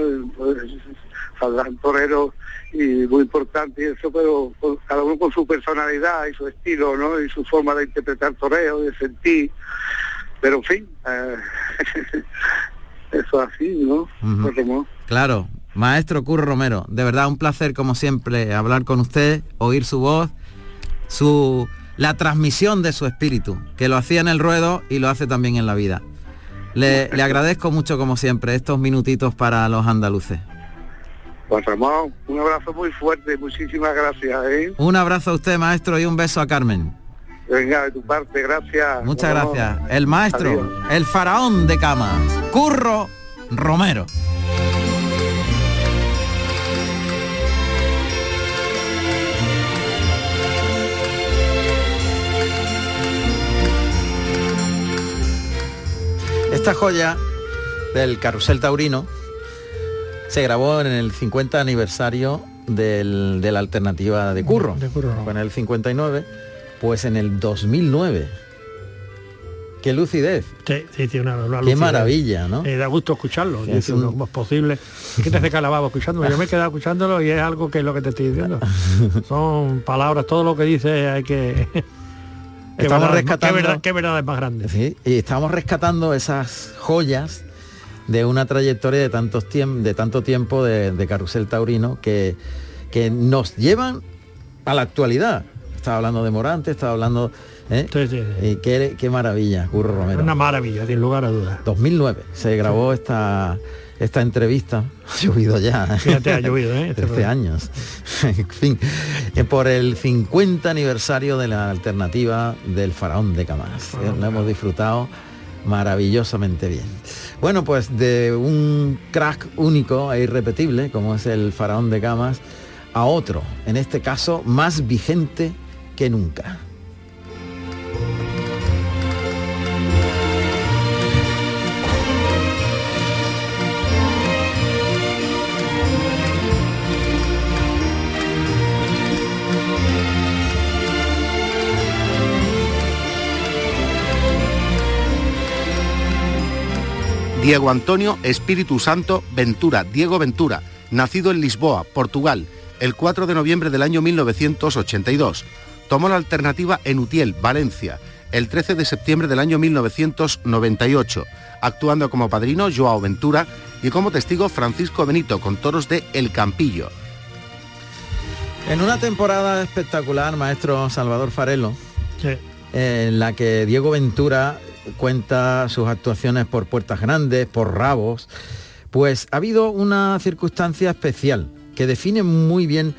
Pues, saldrán toreros y muy importante y eso, pero cada uno con su personalidad y su estilo, ¿no? Y su forma de interpretar toreo, de sentir. Pero en fin, eh, eso así, ¿no? Claro, maestro Curro Romero, de verdad un placer como siempre hablar con usted, oír su voz, su la transmisión de su espíritu, que lo hacía en el ruedo y lo hace también en la vida. Le, le agradezco mucho como siempre estos minutitos para los andaluces. Juan Ramón, un abrazo muy fuerte, muchísimas gracias. ¿eh? Un abrazo a usted, maestro, y un beso a Carmen. Venga, de tu parte, gracias. Muchas gracias. El maestro, el faraón de camas, Curro Romero. Esta joya del carrusel taurino se grabó en el 50 aniversario de la alternativa de Curro. De Curro. Fue en el 59, pues en el 2009 Qué lucidez. Sí, sí, tiene una, Qué maravilla, ¿no? Eh, da gusto escucharlo, es un... lo posible. Es que te hace calababo escuchándolo. Yo me he quedado escuchándolo y es algo que es lo que te estoy diciendo. Son palabras, todo lo que dice hay que... estamos rescatando... Qué verdad, qué verdad es más grande. Sí, y estamos rescatando esas joyas de una trayectoria de, tantos de tanto tiempo de, de carrusel taurino que, que nos llevan a la actualidad. Estaba hablando de Morante, estaba hablando ¿Eh? qué, maravilla, Curro Romero. Una maravilla, sin lugar a dudas. 2009 se grabó esta esta entrevista. Ha llovido ya. Fíjate, ha llovido, ¿eh? 13 este años. en fin, eh, por el 50 aniversario de la alternativa del faraón de Camas. Eh, lo hemos disfrutado maravillosamente bien. Bueno, pues de un crack único e irrepetible, como es el faraón de Camas, a otro, en este caso más vigente que nunca. Diego Antonio Espíritu Santo Ventura, Diego Ventura, nacido en Lisboa, Portugal, el 4 de noviembre del año 1982. Tomó la alternativa en Utiel, Valencia, el 13 de septiembre del año 1998, actuando como padrino Joao Ventura y como testigo Francisco Benito con toros de El Campillo. En una temporada espectacular, maestro Salvador Farelo, en la que Diego Ventura cuenta sus actuaciones por puertas grandes, por rabos, pues ha habido una circunstancia especial que define muy bien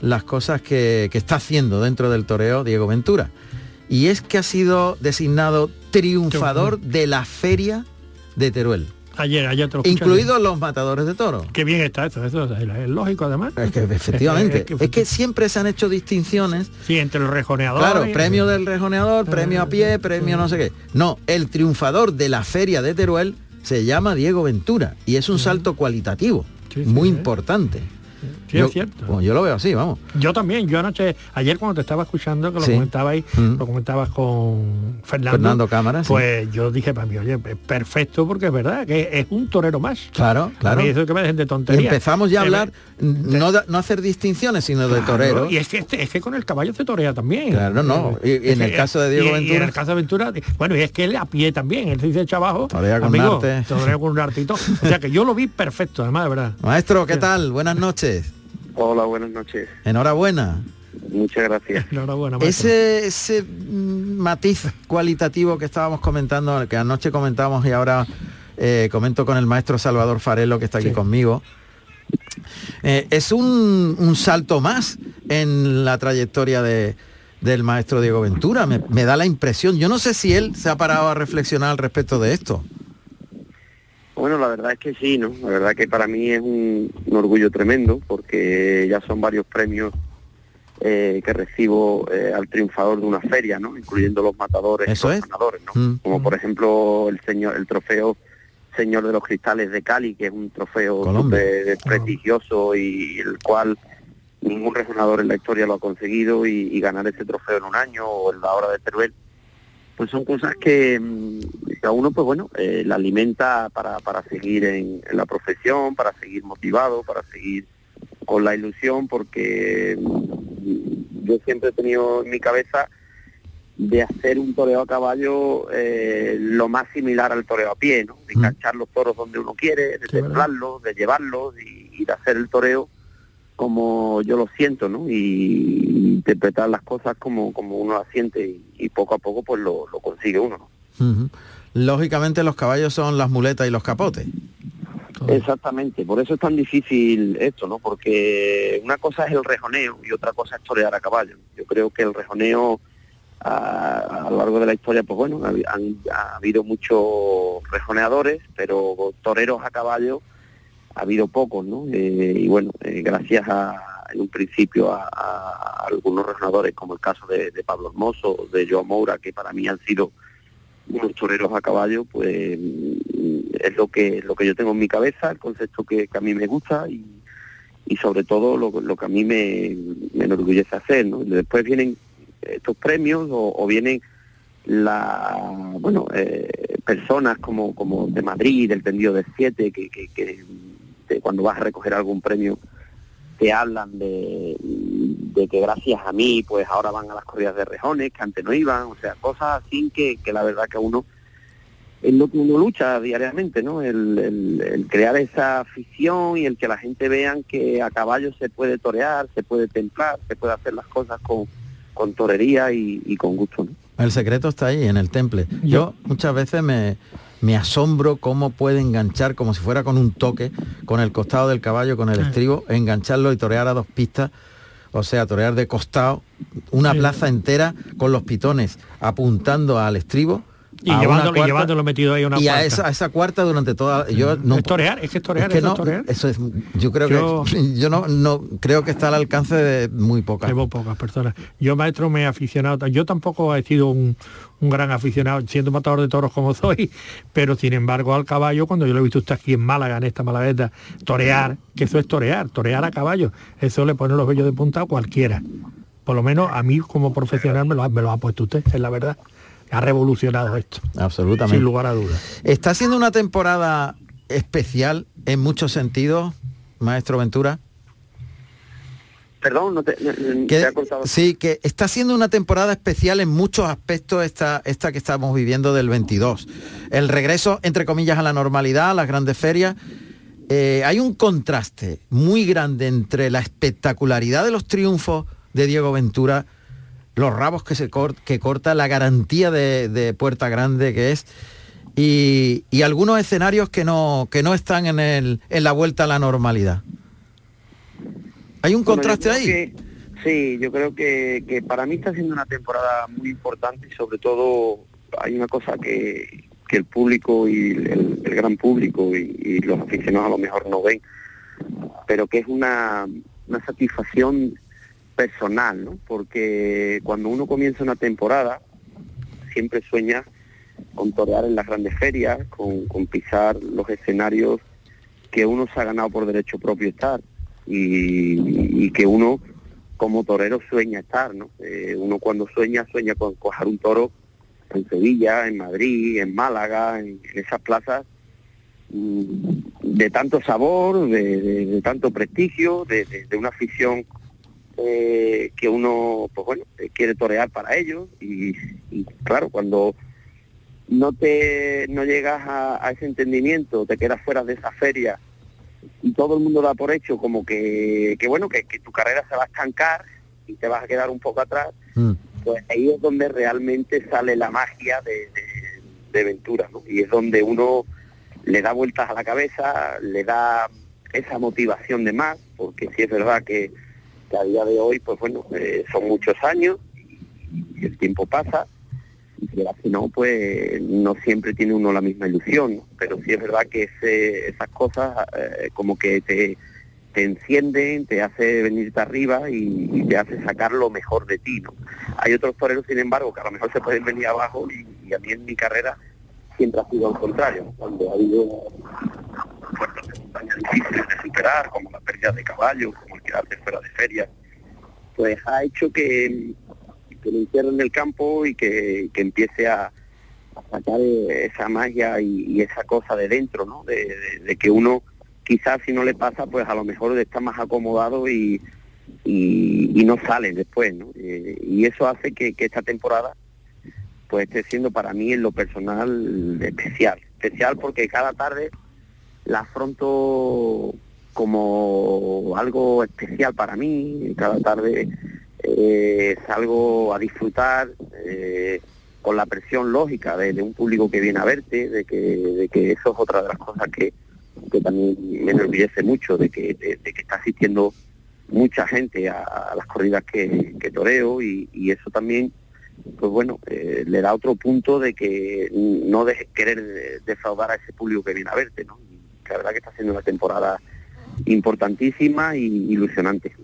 las cosas que, está haciendo dentro del toreo Diego Ventura. Y es que ha sido designado triunfador de la feria de Teruel. Ayer, ayer Incluidos los matadores de toros. Qué bien está esto, eso es lógico además. Es que efectivamente, es, que, siempre se han hecho distinciones. Sí, entre el rejoneador. Claro, premio del rejoneador, premio a pie, premio no sé qué. No, el triunfador de la feria de Teruel se llama Diego Ventura y es un salto cualitativo, muy importante. Sí, es cierto. yo lo veo así, vamos. Yo también, yo anoche, ayer cuando te estaba escuchando, que lo comentabais, mm. lo comentabas con Fernando, Fernando Cámara, pues yo dije para mí, oye, perfecto, porque es verdad que es un torero más. Claro, claro. Y eso que me dejen de tontería. empezamos ya a hablar, no, no, hacer distinciones, sino de torero. Y es que, este, es que con el caballo se torea también. Claro, no. Y, en el caso de Diego Ventura. Y en el caso de Ventura, bueno, y es que él a pie también, él se dice abajo. Torea con amigo, Torea con un artito. O sea que yo lo vi perfecto, además, de verdad. Maestro, ¿qué tal? Buenas noches. Hola, buenas noches. Enhorabuena. Muchas gracias. Enhorabuena. Ese, ese matiz cualitativo que estábamos comentando, que anoche comentamos y ahora eh, comento con el maestro Salvador Farelo, que está aquí conmigo, eh, es un, salto más en la trayectoria de, del maestro Diego Ventura. Me, me da la impresión. Yo no sé si él se ha parado a reflexionar al respecto de esto. Bueno, la verdad es que sí, ¿no? La verdad que para mí es un, orgullo tremendo porque ya son varios premios eh, que recibo eh, al triunfador de una feria, ¿no? Incluyendo los matadores y los ganadores, ¿no? Mm. Como por ejemplo el señor, el trofeo Señor de los Cristales de Cali, que es un trofeo prestigioso y el cual ningún resonador en la historia lo ha conseguido y, ganar ese trofeo en un año o en la hora de Teruel pues son cosas que, mm, a uno pues bueno eh, la alimenta para, para seguir en, la profesión para seguir motivado para seguir con la ilusión porque mm, yo siempre he tenido en mi cabeza de hacer un toreo a caballo eh, lo más similar al toreo a pie, ¿no? De enganchar los toros donde uno quiere, de templarlos, de llevarlos y, de hacer el toreo como yo lo siento, ¿no? Y interpretar las cosas como, como uno las siente y, poco a poco pues lo, consigue uno, ¿no? Lógicamente los caballos son las muletas y los capotes. Exactamente, por eso es tan difícil esto, ¿no? Porque una cosa es el rejoneo y otra cosa es torear a caballo. Yo creo que el rejoneo a, lo largo de la historia, pues bueno, ha habido muchos rejoneadores, pero toreros a caballo ha habido pocos, ¿no? Eh, y bueno, eh, gracias a, en un principio a, algunos resonadores, como el caso de, Pablo Hermoso, de Joao Moura, que para mí han sido unos toreros a caballo, pues es lo que lo que yo tengo en mi cabeza, el concepto que, a mí me gusta y, y sobre todo lo, lo, que a mí me, me enorgullece hacer. ¿no? Después vienen estos premios o, vienen la bueno eh, personas como como de Madrid del tendido de siete que, que, cuando vas a recoger algún premio te hablan de, de, que gracias a mí pues ahora van a las corridas de rejones que antes no iban o sea cosas así que, que la verdad que uno es lo que uno lucha diariamente, ¿no? El, crear esa afición y el que la gente vean que a caballo se puede torear, se puede templar, se puede hacer las cosas con, con torería y, con gusto. ¿no? El secreto está ahí, en el temple. Yo muchas veces me, me asombro cómo puede enganchar, como si fuera con un toque, con el costado del caballo, con el estribo, engancharlo y torear a dos pistas, o sea, torear de costado, una plaza entera con los pitones apuntando al estribo y, llevándolo, metido ahí una y a esa, esa, cuarta durante toda yo no es torear es que torear, es que no, eso es yo creo que yo no no creo que está al alcance de muy pocas. De muy pocas personas. Yo maestro me he aficionado yo tampoco he sido un, un gran aficionado siendo matador de toros como soy pero sin embargo al caballo cuando yo lo he visto usted aquí en Málaga en esta Malagueta torear que eso es torear torear a caballo eso le pone los vellos de punta a cualquiera. Por lo menos a mí como profesional me lo, me lo ha puesto usted es la verdad ha revolucionado esto. Absolutamente. Sin lugar a dudas. Está siendo una temporada especial en muchos sentidos, maestro Ventura. Perdón, no te, ha Sí, que está siendo una temporada especial en muchos aspectos esta, esta que estamos viviendo del 22. El regreso, entre comillas, a la normalidad, a las grandes ferias. Eh, hay un contraste muy grande entre la espectacularidad de los triunfos de Diego Ventura los rabos que, se que corta, la garantía de, Puerta Grande que es, y, algunos escenarios que no, que no están en, el, en la vuelta a la normalidad. ¿Hay un contraste ahí? sí, yo creo que, para mí está siendo una temporada muy importante y sobre todo hay una cosa que, el público y el, gran público y, los aficionados a lo mejor no ven, pero que es una, una satisfacción personal, ¿no? Porque cuando uno comienza una temporada, siempre sueña con torear en las grandes ferias, con, pisar los escenarios que uno se ha ganado por derecho propio estar y, que uno como torero sueña estar, ¿no? Eh, uno cuando sueña, sueña con coger un toro en Sevilla, en Madrid, en Málaga, en, esas plazas mm, de tanto sabor, de, tanto prestigio, de, una afición eh, que uno, pues bueno, eh, quiere torear para ellos y, claro, cuando no te no llegas a, ese entendimiento, te quedas fuera de esa feria y todo el mundo da por hecho como que, que bueno, que, tu carrera se va a estancar y te vas a quedar un poco atrás, mm. pues ahí es donde realmente sale la magia de, de, Ventura, Y es donde uno le da vueltas a la cabeza, le da esa motivación de más, porque si es verdad que que a día de hoy, pues bueno, eh, son muchos años y, el tiempo pasa y si no, pues no siempre tiene uno la misma ilusión, pero sí es verdad que esas cosas eh, como que te, te encienden, te hace venirte arriba y, te hace sacar lo mejor de ti, ¿no? Hay otros toreros, sin embargo, que a lo mejor se pueden venir abajo y, a mí en mi carrera siempre ha sido al contrario, cuando ha habido puertas de montaña difíciles de superar, como la pérdida de caballos, como el quedarse fuera de feria, pues ha hecho que, que lo encierre en el campo y que, empiece a, sacar esa magia y, esa cosa de dentro, ¿no? De, que uno quizás si no le pasa, pues a lo mejor está más acomodado y, y, no sale después, ¿no? Eh, y eso hace que, que esta temporada pues esté siendo para mí en lo personal especial. Especial porque cada tarde la afronto como algo especial para mí, cada tarde eh, salgo a disfrutar eh, con la presión lógica de, un público que viene a verte, de que, de que eso es otra de las cosas que, también me enorgullece mucho, de que, de, que está asistiendo mucha gente a, las corridas que, toreo y, eso también pues bueno, eh, le da otro punto de que no dejes querer defraudar a ese público que viene a verte, ¿no? la verdad que está siendo una temporada importantísima y ilusionante.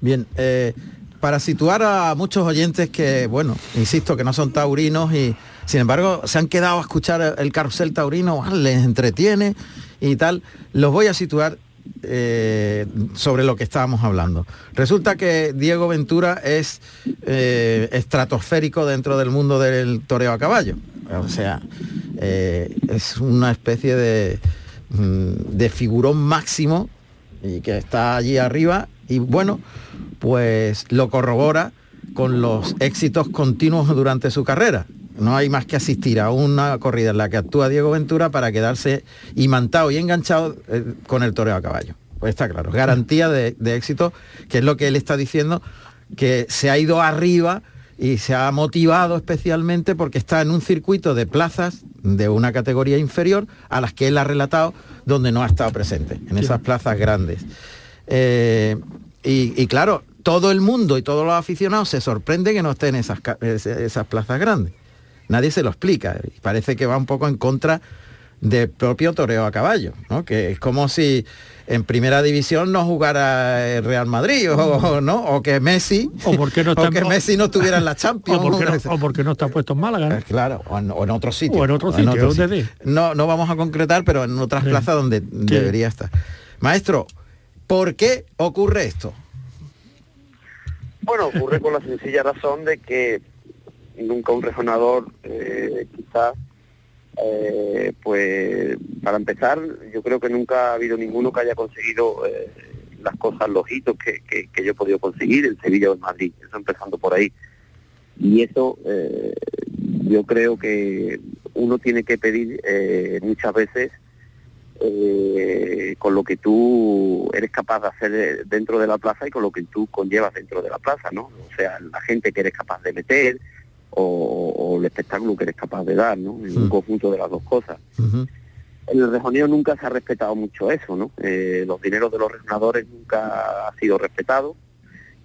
Bien, eh, para situar a muchos oyentes que, bueno, insisto, que no son taurinos y Sin embargo, se han quedado a escuchar el carrusel taurino, ah, les entretiene y tal. Los voy a situar eh, sobre lo que estábamos hablando. Resulta que Diego Ventura es eh, estratosférico dentro del mundo del toreo a caballo. O sea, eh, es una especie de, mm, de figurón máximo y que está allí arriba y bueno, pues lo corrobora con los éxitos continuos durante su carrera. No hay más que asistir a una corrida en la que actúa Diego Ventura para quedarse imantado y enganchado eh, con el toreo a caballo. Pues está claro, garantía de, éxito, que es lo que él está diciendo, que se ha ido arriba y se ha motivado especialmente porque está en un circuito de plazas de una categoría inferior a las que él ha relatado donde no ha estado presente, en esas plazas grandes. Eh, y, claro, todo el mundo y todos los aficionados se sorprende que no estén en esas, esas plazas grandes nadie se lo explica. Parece que va un poco en contra del propio toreo a caballo, ¿no? que es como si en primera división no jugara el Real Madrid o, no o que Messi o, porque no está, que Messi no estuviera en la Champions o porque no, está puesto en Málaga eh, claro o en, otro sitio. O en otro sitio, no no vamos a concretar pero en otras plazas donde debería estar. Maestro ¿por qué ocurre esto? Bueno, ocurre por la sencilla razón de que nunca un rejonador eh, quizás eh, pues para empezar yo creo que nunca ha habido ninguno que haya conseguido eh, las cosas los hitos que, yo he podido conseguir en Sevilla o en Madrid eso empezando por ahí y eso yo creo que uno tiene que pedir muchas veces con lo que tú eres capaz de hacer dentro de la plaza y con lo que tú conllevas dentro de la plaza, ¿no? O sea, la gente que eres capaz de meter, o, el espectáculo que eres capaz de dar, ¿no? En un conjunto de las dos cosas. En el rejoneo nunca se ha respetado mucho eso, ¿no? Eh, los dineros de los rejonadores nunca ha sido respetado.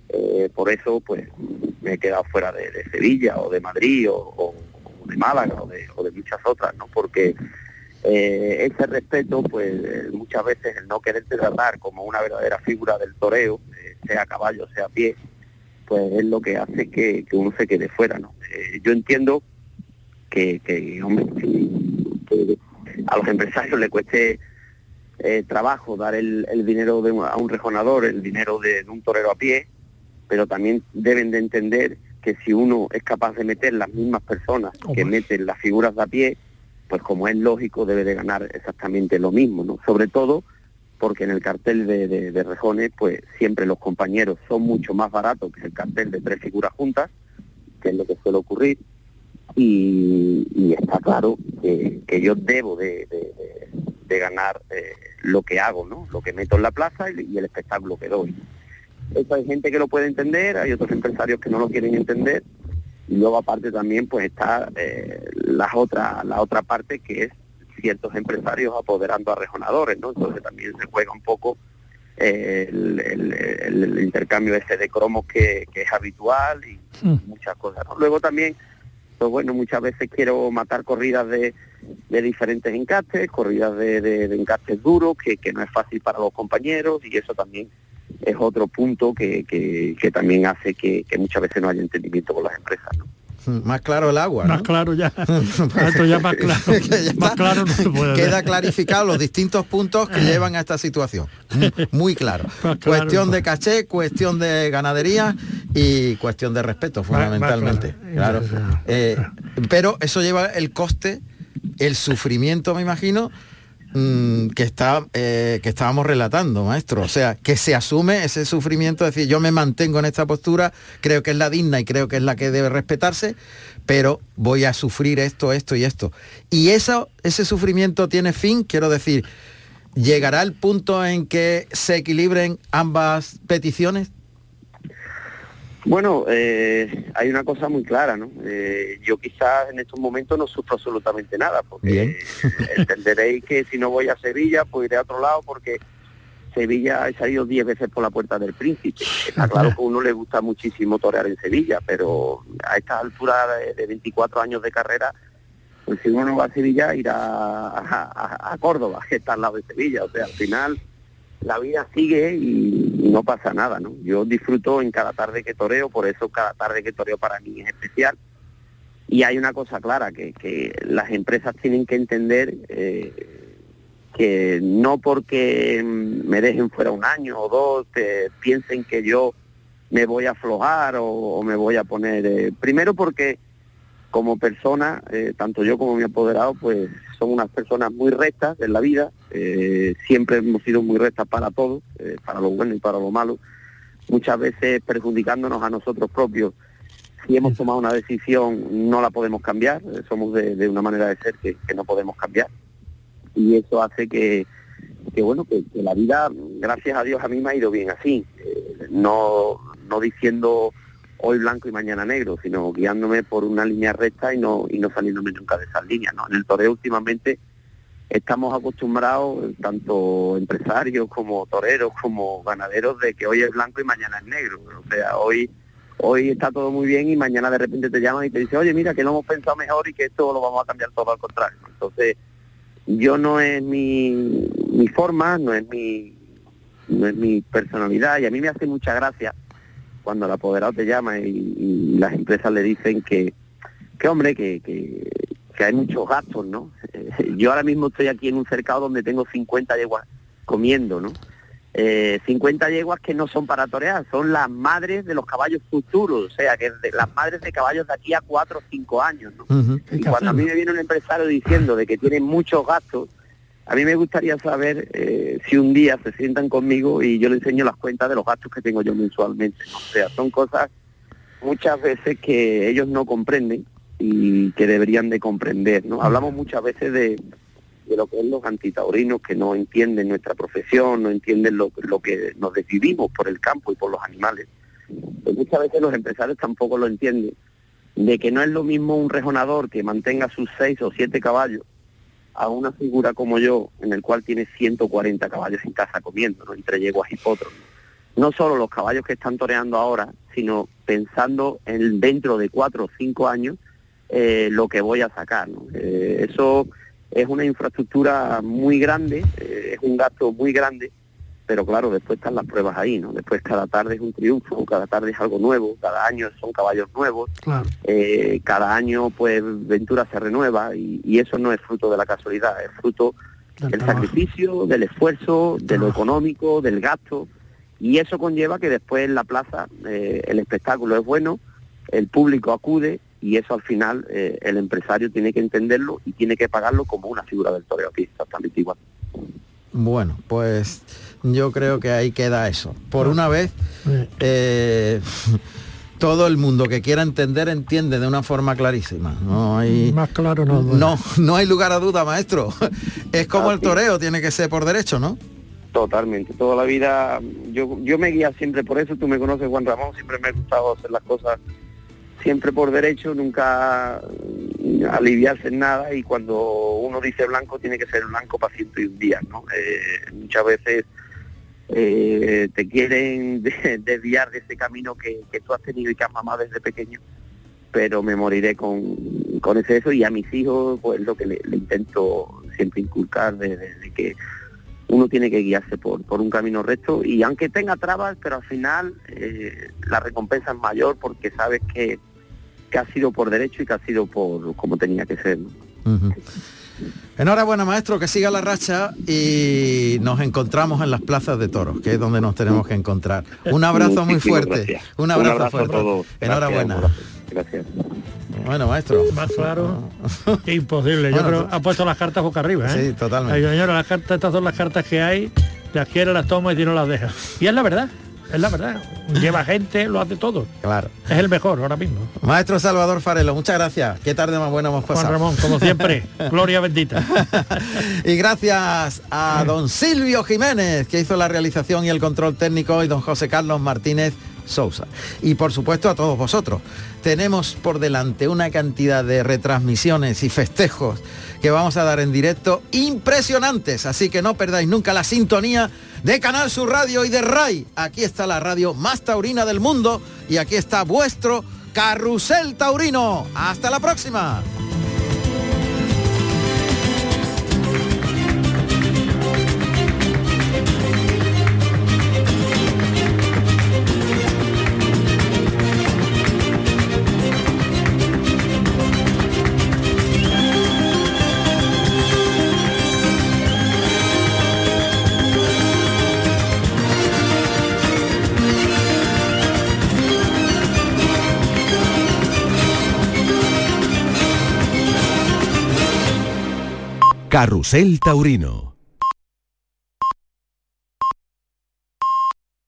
Eh, por eso, pues, me he quedado fuera de, Sevilla o de Madrid o, de Málaga o de, muchas otras, ¿no? Porque eh, ese respeto, pues, muchas veces el no quererte tratar como una verdadera figura del toreo, sea a caballo, sea a pie, pues es lo que hace que, uno se quede fuera, ¿no? Eh, yo entiendo que, hombre, a los empresarios le cueste eh, trabajo dar el, dinero a un rejonador, el dinero de, un torero a pie, pero también deben de entender que si uno es capaz de meter las mismas personas que meten las figuras de a pie, pues como es lógico debe de ganar exactamente lo mismo, ¿no? Sobre todo porque en el cartel de, rejones, pues siempre los compañeros son mucho más baratos que el cartel de tres figuras juntas, que es lo que suele ocurrir, y, está claro que, yo debo de, ganar eh, lo que hago, ¿no? Lo que meto en la plaza y, el espectáculo que doy. Eso hay gente que lo puede entender, hay otros empresarios que no lo quieren entender, y luego aparte también pues está eh, la otra la otra parte que es ciertos empresarios apoderando a rejonadores, ¿no? Entonces también se juega un poco eh, el, intercambio ese de cromos que, es habitual y hmm. muchas cosas. Luego también, pues bueno, muchas veces quiero matar corridas de, diferentes encastes, corridas de, de, encastes duros, que, no es fácil para los compañeros y eso también es otro punto que, que, también hace que, muchas veces no haya entendimiento con las empresas. ¿no? Más claro el agua. Más claro ya. Esto ya más claro. más claro no se puede Queda clarificado los distintos puntos que llevan a esta situación. Muy claro. cuestión de caché, cuestión de ganadería y cuestión de respeto, fundamentalmente. Claro. Eh, pero eso lleva el coste, el sufrimiento, me imagino, Mm, que, está, eh, que estábamos relatando, maestro. O sea, que se asume ese sufrimiento, es decir, yo me mantengo en esta postura, creo que es la digna y creo que es la que debe respetarse, pero voy a sufrir esto, esto y esto. Y eso, ese sufrimiento tiene fin, quiero decir, ¿llegará el punto en que se equilibren ambas peticiones? Bueno, eh, hay una cosa muy clara, ¿no? Eh, yo quizás en estos momentos no sufro absolutamente nada, porque entenderéis que si no voy a Sevilla, pues iré a otro lado, porque Sevilla he salido 10 veces por la puerta del príncipe. Está claro que a uno le gusta muchísimo torear en Sevilla, pero a esta altura de, 24 años de carrera, pues si uno no va a Sevilla, irá a, a Córdoba, que está al lado de Sevilla. O sea, al final la vida sigue y, no pasa nada, ¿no? Yo disfruto en cada tarde que toreo, por eso cada tarde que toreo para mí es especial, Y hay una cosa clara, que, las empresas tienen que entender eh, que no porque me dejen fuera un año o dos, piensen que yo me voy a aflojar o, me voy a poner... Eh, primero porque como persona, eh, tanto yo como mi apoderado, pues son unas personas muy rectas en la vida, siempre hemos sido muy rectas para todos, para lo bueno y para lo malo, muchas veces perjudicándonos a nosotros propios. Si hemos tomado una decisión no la podemos cambiar, somos de, una manera de ser que, no podemos cambiar. Y eso hace que, bueno, que, la vida, gracias a Dios, a mí me ha ido bien así, eh, no, no diciendo hoy blanco y mañana negro, sino guiándome por una línea recta y no, y no saliéndome nunca de esa línea. ¿no? En el toreo últimamente estamos acostumbrados, tanto empresarios como toreros, como ganaderos, de que hoy es blanco y mañana es negro. O sea, hoy hoy está todo muy bien y mañana de repente te llaman y te dicen, oye, mira, que lo hemos pensado mejor y que esto lo vamos a cambiar todo al contrario. Entonces, yo no es mi, mi forma, no es mi, no es mi personalidad y a mí me hace mucha gracia cuando el apoderado te llama y, las empresas le dicen que, que hombre, que, que, que hay muchos gastos, ¿no? yo ahora mismo estoy aquí en un cercado donde tengo 50 yeguas comiendo, ¿no? 50 eh, yeguas que no son para torear, son las madres de los caballos futuros, o sea, que las madres de caballos de aquí a 4 o 5 años. Y cuando a mí me viene un empresario diciendo de que tienen muchos gastos, a mí me gustaría saber eh, si un día se sientan conmigo y yo le enseño las cuentas de los gastos que tengo yo mensualmente. O sea, son cosas muchas veces que ellos no comprenden y que deberían de comprender. ¿no? Hablamos muchas veces de, de lo que es los antitaurinos que no entienden nuestra profesión, no entienden lo, que nos decidimos por el campo y por los animales. Pues muchas veces los empresarios tampoco lo entienden, de que no es lo mismo un rejonador que mantenga sus seis o siete caballos a una figura como yo, en el cual tiene 140 caballos en casa comiendo, ¿no? entre yeguas y potros. No solo los caballos que están toreando ahora, sino pensando en dentro de cuatro o cinco años eh, lo que voy a sacar. Eh, eso es una infraestructura muy grande, eh, es un gasto muy grande, pero claro, después están las pruebas ahí, ¿no? Después cada tarde es un triunfo, cada tarde es algo nuevo, cada año son caballos nuevos, eh, cada año pues Ventura se renueva y, eso no es fruto de la casualidad, es fruto del, sacrificio, del esfuerzo, de lo económico, del gasto, y eso conlleva que después en la plaza eh, el espectáculo es bueno, el público acude y eso al final eh, el empresario tiene que entenderlo y tiene que pagarlo como una figura del toreo aquí, exactamente igual. Bueno, pues yo creo que ahí queda eso. Por una vez, eh, todo el mundo que quiera entender entiende de una forma clarísima. No hay más claro no. No, no hay lugar a duda, maestro. es como el toreo, tiene que ser por derecho, ¿no? Totalmente, toda la vida yo, yo me guía siempre por eso, tú me conoces Juan Ramón, siempre me ha gustado hacer las cosas siempre por derecho, nunca aliviarse en nada y cuando uno dice blanco tiene que ser blanco para ciento y un día, ¿no? Eh, muchas veces eh, te quieren desviar de ese camino que, tú has tenido y que has mamado desde pequeño, pero me moriré con, con ese eso. Y a mis hijos pues lo que le, intento siempre inculcar desde, que uno tiene que guiarse por, por un camino recto. Y aunque tenga trabas, pero al final eh, la recompensa es mayor porque sabes que, que ha sido por derecho y que ha sido por como tenía que ser. Enhorabuena maestro, que siga la racha y nos encontramos en las plazas de toros, que es donde nos tenemos que encontrar. Un abrazo muy fuerte. Un abrazo, fuerte. A todos. Enhorabuena. Gracias. Bueno, maestro. Más claro. imposible. Yo creo ha puesto las cartas boca arriba, ¿eh? Sí, totalmente. señora, las cartas, estas son las cartas que hay, las quiere, las toma y si no las deja. Y es la verdad es la verdad. Lleva gente, lo hace todo. Claro. Es el mejor ahora mismo. Maestro Salvador Farelo, muchas gracias. Qué tarde más buena hemos pasado. Juan Ramón, como siempre, gloria bendita. y gracias a don Silvio Jiménez, que hizo la realización y el control técnico, y don José Carlos Martínez Sousa. Y por supuesto a todos vosotros. Tenemos por delante una cantidad de retransmisiones y festejos que vamos a dar en directo impresionantes, así que no perdáis nunca la sintonía de Canal Sur Radio y de RAI. Aquí está la radio más taurina del mundo y aquí está vuestro Carrusel Taurino. Hasta la próxima. Carrusel Taurino